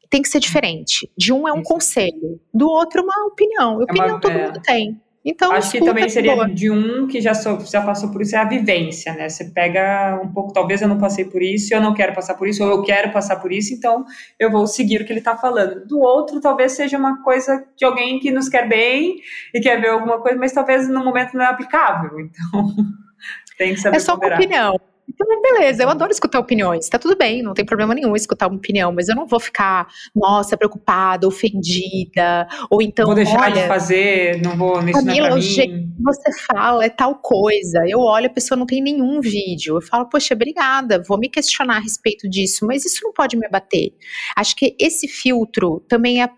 [SPEAKER 2] Tem que ser diferente. De um é um isso. conselho, do outro uma opinião. Opinião é uma, todo é. mundo tem. Então,
[SPEAKER 1] Acho que também seria boa. de um que já, sou, já passou por isso, é a vivência, né? Você pega um pouco, talvez eu não passei por isso, eu não quero passar por isso, ou eu quero passar por isso, então eu vou seguir o que ele está falando. Do outro, talvez seja uma coisa de alguém que nos quer bem e quer ver alguma coisa, mas talvez no momento não é aplicável. Então, tem que saber
[SPEAKER 2] É só
[SPEAKER 1] ponderar.
[SPEAKER 2] opinião. Então, beleza, eu adoro escutar opiniões. Tá tudo bem, não tem problema nenhum escutar uma opinião, mas eu não vou ficar, nossa, preocupada, ofendida, ou então.
[SPEAKER 1] Vou deixar
[SPEAKER 2] olha,
[SPEAKER 1] de fazer, não vou nesse Camila, o jeito
[SPEAKER 2] que você fala é tal coisa. Eu olho, a pessoa não tem nenhum vídeo. Eu falo, poxa, obrigada, vou me questionar a respeito disso, mas isso não pode me abater. Acho que esse filtro também é,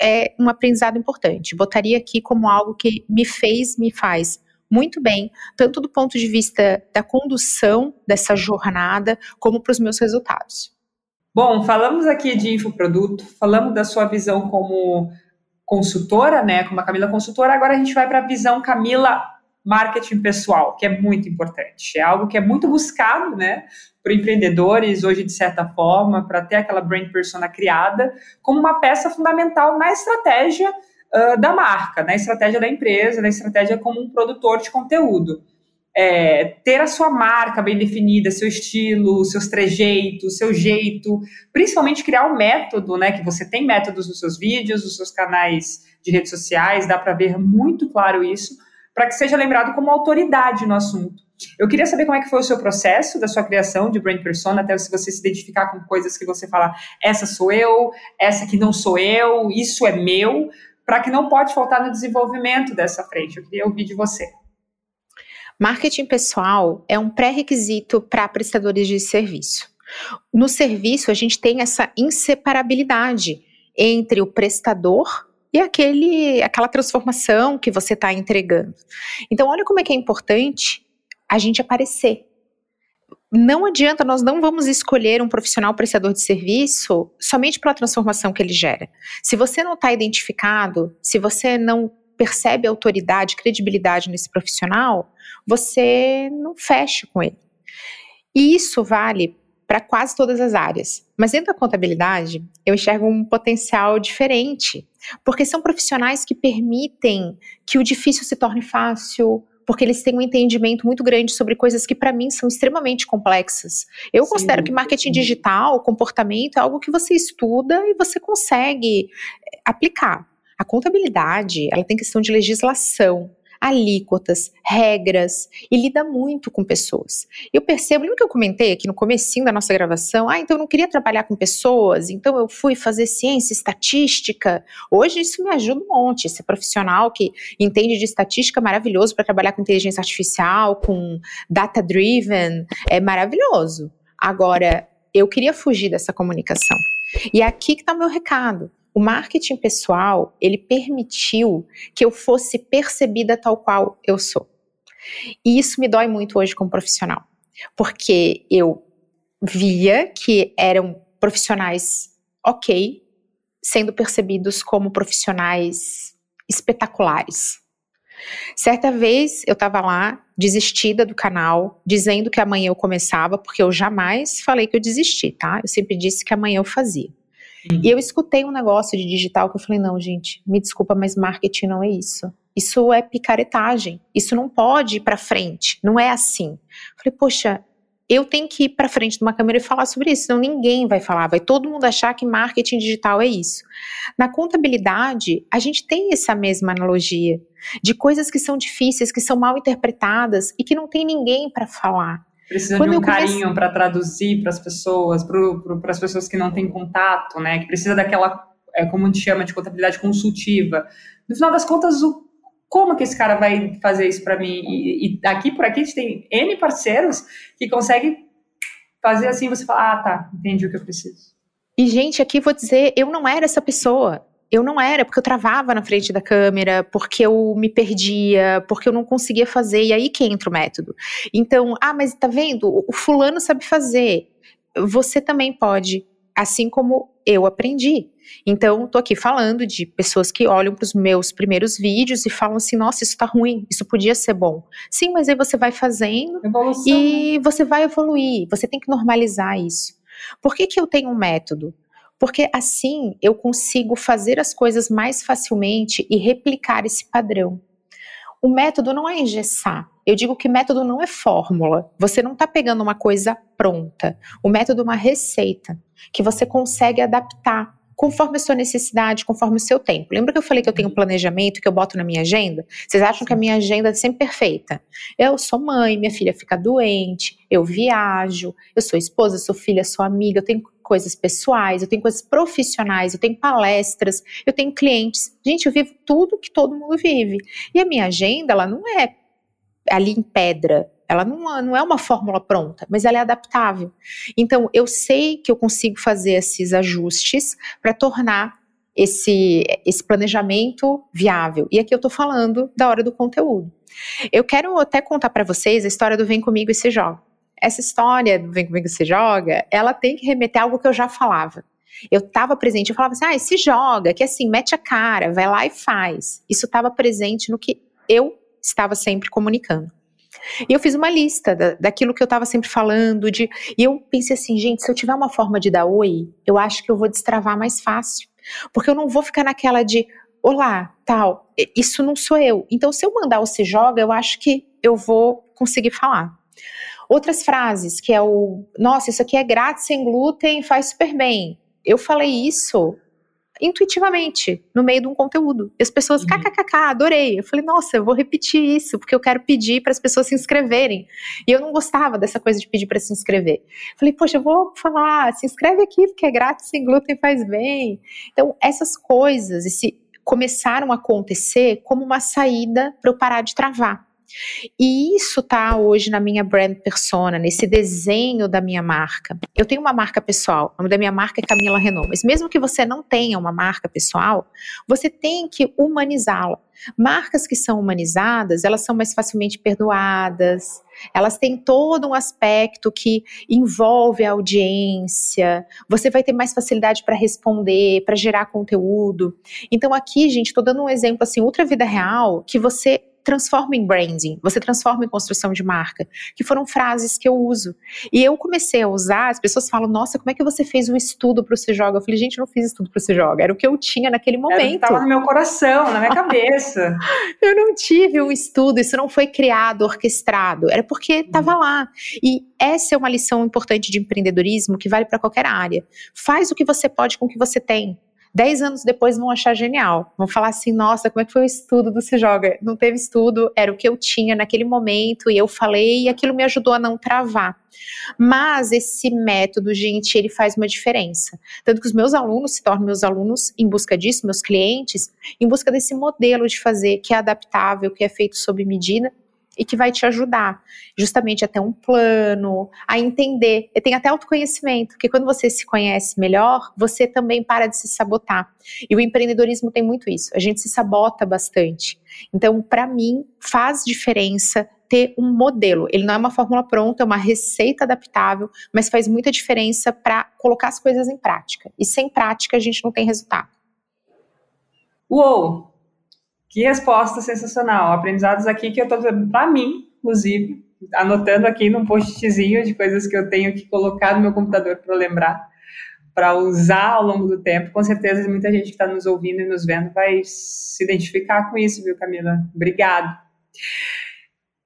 [SPEAKER 2] é um aprendizado importante. Botaria aqui como algo que me fez, me faz muito bem, tanto do ponto de vista da condução dessa jornada, como para os meus resultados.
[SPEAKER 1] Bom, falamos aqui de infoproduto, falamos da sua visão como consultora, né, como a Camila consultora, agora a gente vai para a visão Camila marketing pessoal, que é muito importante. É algo que é muito buscado, né, por empreendedores hoje de certa forma, para ter aquela brand persona criada como uma peça fundamental na estratégia uh, da marca, na estratégia da empresa, na estratégia como um produtor de conteúdo. É, ter a sua marca bem definida, seu estilo, seus trejeitos, seu jeito, principalmente criar um método, né? Que você tem métodos nos seus vídeos, nos seus canais de redes sociais, dá para ver muito claro isso, para que seja lembrado como autoridade no assunto. Eu queria saber como é que foi o seu processo da sua criação de brand persona, até se você se identificar com coisas que você fala, essa sou eu, essa que não sou eu, isso é meu, para que não pode faltar no desenvolvimento dessa frente. Eu queria ouvir de você.
[SPEAKER 2] Marketing pessoal é um pré-requisito para prestadores de serviço. No serviço, a gente tem essa inseparabilidade entre o prestador e aquele, aquela transformação que você está entregando. Então, olha como é que é importante a gente aparecer não adianta, nós não vamos escolher um profissional prestador de serviço somente pela transformação que ele gera. Se você não está identificado, se você não percebe autoridade, credibilidade nesse profissional, você não fecha com ele. E isso vale para quase todas as áreas. Mas dentro da contabilidade, eu enxergo um potencial diferente, porque são profissionais que permitem que o difícil se torne fácil, porque eles têm um entendimento muito grande sobre coisas que para mim são extremamente complexas. Eu sim, considero que marketing sim. digital, comportamento é algo que você estuda e você consegue eh, aplicar. A contabilidade, ela tem questão de legislação, alíquotas, regras e lida muito com pessoas. Eu percebo, lembra que eu comentei aqui no comecinho da nossa gravação? Ah, então eu não queria trabalhar com pessoas, então eu fui fazer ciência, estatística. Hoje isso me ajuda um monte. Ser profissional que entende de estatística é maravilhoso para trabalhar com inteligência artificial, com data driven, é maravilhoso. Agora, eu queria fugir dessa comunicação. E é aqui que está o meu recado. O marketing pessoal, ele permitiu que eu fosse percebida tal qual eu sou. E isso me dói muito hoje como profissional, porque eu via que eram profissionais ok, sendo percebidos como profissionais espetaculares. Certa vez eu estava lá, desistida do canal, dizendo que amanhã eu começava, porque eu jamais falei que eu desisti, tá? Eu sempre disse que amanhã eu fazia. Uhum. E eu escutei um negócio de digital que eu falei: não, gente, me desculpa, mas marketing não é isso. isso é picaretagem, isso não pode ir para frente, não é assim. Falei, poxa, eu tenho que ir para frente de uma câmera e falar sobre isso, senão ninguém vai falar, vai todo mundo achar que marketing digital é isso. Na contabilidade, a gente tem essa mesma analogia de coisas que são difíceis, que são mal interpretadas e que não tem ninguém para falar.
[SPEAKER 1] Precisa Quando de um carinho comece... para traduzir para as pessoas, para as pessoas que não têm contato, né? Que precisa daquela, é, como a gente chama de contabilidade consultiva. No final das contas, o como que esse cara vai fazer isso para mim? E, e aqui por aqui a gente tem N parceiros que conseguem fazer assim, você fala, ah, tá, entendi o que eu preciso.
[SPEAKER 2] E, gente, aqui vou dizer, eu não era essa pessoa. Eu não era, porque eu travava na frente da câmera, porque eu me perdia, porque eu não conseguia fazer, e aí que entra o método. Então, ah, mas tá vendo? O fulano sabe fazer. Você também pode, assim como eu aprendi. Então, estou aqui falando de pessoas que olham para os meus primeiros vídeos e falam assim: nossa, isso está ruim, isso podia ser bom. Sim, mas aí você vai fazendo Evolução. e você vai evoluir, você tem que normalizar isso. Por que, que eu tenho um método? Porque assim eu consigo fazer as coisas mais facilmente e replicar esse padrão. O método não é engessar. Eu digo que método não é fórmula. Você não está pegando uma coisa pronta. O método é uma receita que você consegue adaptar conforme a sua necessidade, conforme o seu tempo. Lembra que eu falei que eu tenho um planejamento que eu boto na minha agenda? Vocês acham que a minha agenda é sempre perfeita? Eu sou mãe, minha filha fica doente, eu viajo, eu sou esposa, sou filha, sou amiga, eu tenho coisas pessoais, eu tenho coisas profissionais, eu tenho palestras, eu tenho clientes. Gente, eu vivo tudo que todo mundo vive. E a minha agenda, ela não é ali em pedra. Ela não, não é uma fórmula pronta, mas ela é adaptável. Então, eu sei que eu consigo fazer esses ajustes para tornar esse, esse planejamento viável. E aqui eu estou falando da hora do conteúdo. Eu quero até contar para vocês a história do Vem Comigo e Se Joga. Essa história do Vem Comigo Se Joga, ela tem que remeter a algo que eu já falava. Eu estava presente, eu falava assim, ah, se joga, que assim, mete a cara, vai lá e faz. Isso estava presente no que eu estava sempre comunicando. E eu fiz uma lista da, daquilo que eu estava sempre falando, de, e eu pensei assim, gente, se eu tiver uma forma de dar oi, eu acho que eu vou destravar mais fácil. Porque eu não vou ficar naquela de, olá, tal, isso não sou eu. Então, se eu mandar o se joga, eu acho que eu vou conseguir falar. Outras frases, que é o, nossa, isso aqui é grátis, sem glúten, faz super bem. Eu falei isso intuitivamente no meio de um conteúdo. E as pessoas, uhum. kkkk, adorei. Eu falei, nossa, eu vou repetir isso, porque eu quero pedir para as pessoas se inscreverem. E eu não gostava dessa coisa de pedir para se inscrever. Falei, poxa, eu vou falar, se inscreve aqui, porque é grátis, sem glúten faz bem. Então, essas coisas, esse começaram a acontecer como uma saída para eu parar de travar. E isso tá hoje na minha brand persona, nesse desenho da minha marca. Eu tenho uma marca pessoal, o nome da minha marca é Camila Renault, mas mesmo que você não tenha uma marca pessoal, você tem que humanizá-la. Marcas que são humanizadas, elas são mais facilmente perdoadas, elas têm todo um aspecto que envolve a audiência, você vai ter mais facilidade para responder, para gerar conteúdo. Então aqui, gente, estou dando um exemplo assim, ultra vida real, que você transforma em branding, você transforma em construção de marca, que foram frases que eu uso. E eu comecei a usar, as pessoas falam, nossa, como é que você fez um estudo para o Se Joga? Eu falei, gente, eu não fiz estudo para o Se Joga, era o que eu tinha naquele momento.
[SPEAKER 1] Estava no meu coração, na minha cabeça.
[SPEAKER 2] eu não tive um estudo, isso não foi criado, orquestrado, era porque estava uhum. lá. E essa é uma lição importante de empreendedorismo que vale para qualquer área. Faz o que você pode com o que você tem. Dez anos depois vão achar genial. Vão falar assim: nossa, como é que foi o estudo do Se Joga? Não teve estudo, era o que eu tinha naquele momento e eu falei e aquilo me ajudou a não travar. Mas esse método, gente, ele faz uma diferença. Tanto que os meus alunos se tornam meus alunos em busca disso, meus clientes, em busca desse modelo de fazer que é adaptável, que é feito sob medida e que vai te ajudar justamente a ter um plano, a entender. E tem até autoconhecimento, porque quando você se conhece melhor, você também para de se sabotar. E o empreendedorismo tem muito isso, a gente se sabota bastante. Então, para mim, faz diferença ter um modelo. Ele não é uma fórmula pronta, é uma receita adaptável, mas faz muita diferença para colocar as coisas em prática. E sem prática a gente não tem resultado.
[SPEAKER 1] Uou! Que resposta sensacional. Aprendizados aqui que eu estou para mim, inclusive, anotando aqui num postzinho de coisas que eu tenho que colocar no meu computador para lembrar. para usar ao longo do tempo. Com certeza, muita gente que está nos ouvindo e nos vendo vai se identificar com isso, viu, Camila? Obrigado.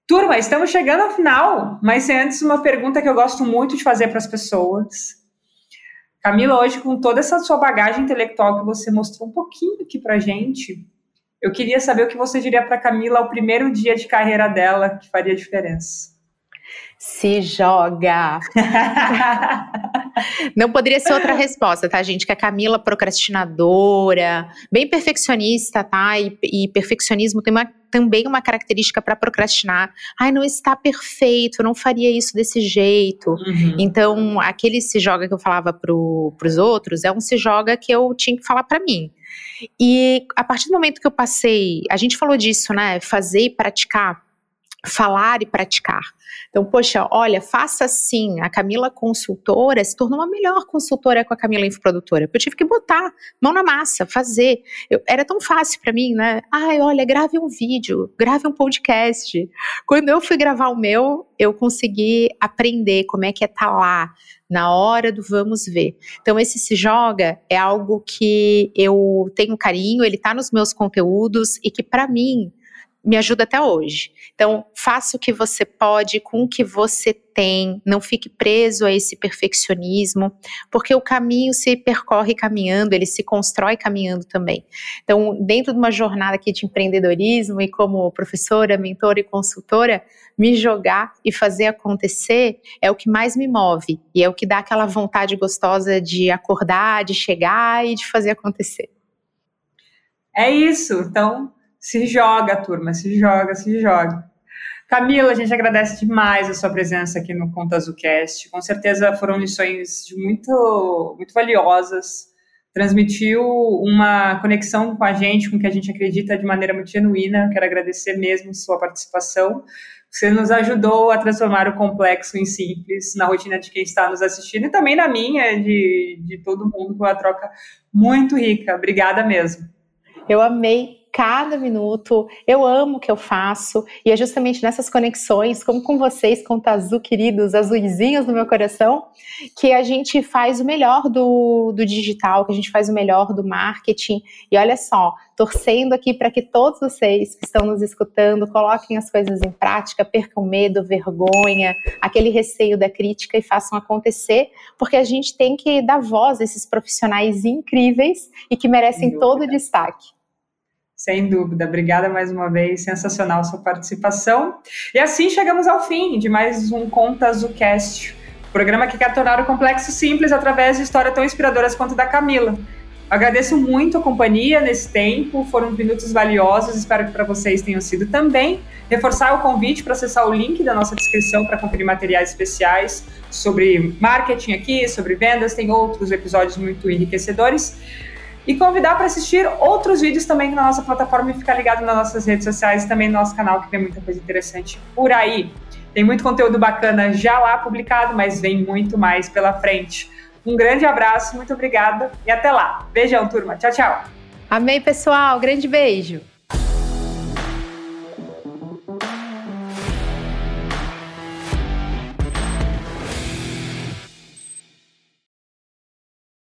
[SPEAKER 1] Turma, estamos chegando ao final, mas antes uma pergunta que eu gosto muito de fazer para as pessoas. Camila, hoje com toda essa sua bagagem intelectual que você mostrou um pouquinho aqui para gente, eu queria saber o que você diria para Camila ao primeiro dia de carreira dela que faria diferença.
[SPEAKER 2] Se joga. Não poderia ser outra resposta, tá, gente? Que a Camila procrastinadora, bem perfeccionista, tá? E, e perfeccionismo tem uma, também uma característica para procrastinar. Ai, não está perfeito, eu não faria isso desse jeito. Uhum. Então, aquele se joga que eu falava para os outros é um se joga que eu tinha que falar para mim. E a partir do momento que eu passei, a gente falou disso, né? Fazer e praticar, falar e praticar. Então, poxa, olha, faça assim. A Camila consultora se tornou uma melhor consultora com a Camila infoprodutora. Eu tive que botar mão na massa, fazer. Eu, era tão fácil para mim, né? Ai, olha, grave um vídeo, grave um podcast. Quando eu fui gravar o meu, eu consegui aprender como é que é estar tá lá na hora do vamos ver. Então, esse se joga é algo que eu tenho carinho, ele está nos meus conteúdos e que, para mim, me ajuda até hoje. Então, faça o que você pode com o que você tem, não fique preso a esse perfeccionismo, porque o caminho se percorre caminhando, ele se constrói caminhando também. Então, dentro de uma jornada aqui de empreendedorismo e como professora, mentora e consultora, me jogar e fazer acontecer é o que mais me move e é o que dá aquela vontade gostosa de acordar, de chegar e de fazer acontecer.
[SPEAKER 1] É isso. Então, se joga, turma, se joga, se joga. Camila, a gente agradece demais a sua presença aqui no Conta Azucast. Com certeza foram lições muito, muito valiosas. Transmitiu uma conexão com a gente, com o que a gente acredita de maneira muito genuína. Quero agradecer mesmo sua participação. Você nos ajudou a transformar o complexo em simples na rotina de quem está nos assistindo e também na minha, de, de todo mundo, com uma troca muito rica. Obrigada mesmo.
[SPEAKER 2] Eu amei cada minuto. Eu amo o que eu faço e é justamente nessas conexões, como com vocês, com o Tazu, queridos, azuizinhos no meu coração, que a gente faz o melhor do, do digital, que a gente faz o melhor do marketing. E olha só, torcendo aqui para que todos vocês que estão nos escutando coloquem as coisas em prática, percam medo, vergonha, aquele receio da crítica e façam acontecer, porque a gente tem que dar voz a esses profissionais incríveis e que merecem todo o destaque.
[SPEAKER 1] Sem dúvida. Obrigada mais uma vez. Sensacional sua participação. E assim chegamos ao fim de mais um Conta Azucast, programa que quer tornar o complexo simples através de histórias tão inspiradoras quanto da Camila. Agradeço muito a companhia nesse tempo, foram minutos valiosos, espero que para vocês tenham sido também. Reforçar o convite para acessar o link da nossa descrição para conferir materiais especiais sobre marketing aqui, sobre vendas, tem outros episódios muito enriquecedores e convidar para assistir outros vídeos também na nossa plataforma e ficar ligado nas nossas redes sociais e também no nosso canal, que tem muita coisa interessante por aí. Tem muito conteúdo bacana já lá publicado, mas vem muito mais pela frente. Um grande abraço, muito obrigada e até lá. Beijão, turma. Tchau, tchau.
[SPEAKER 2] Amei, pessoal. Grande beijo.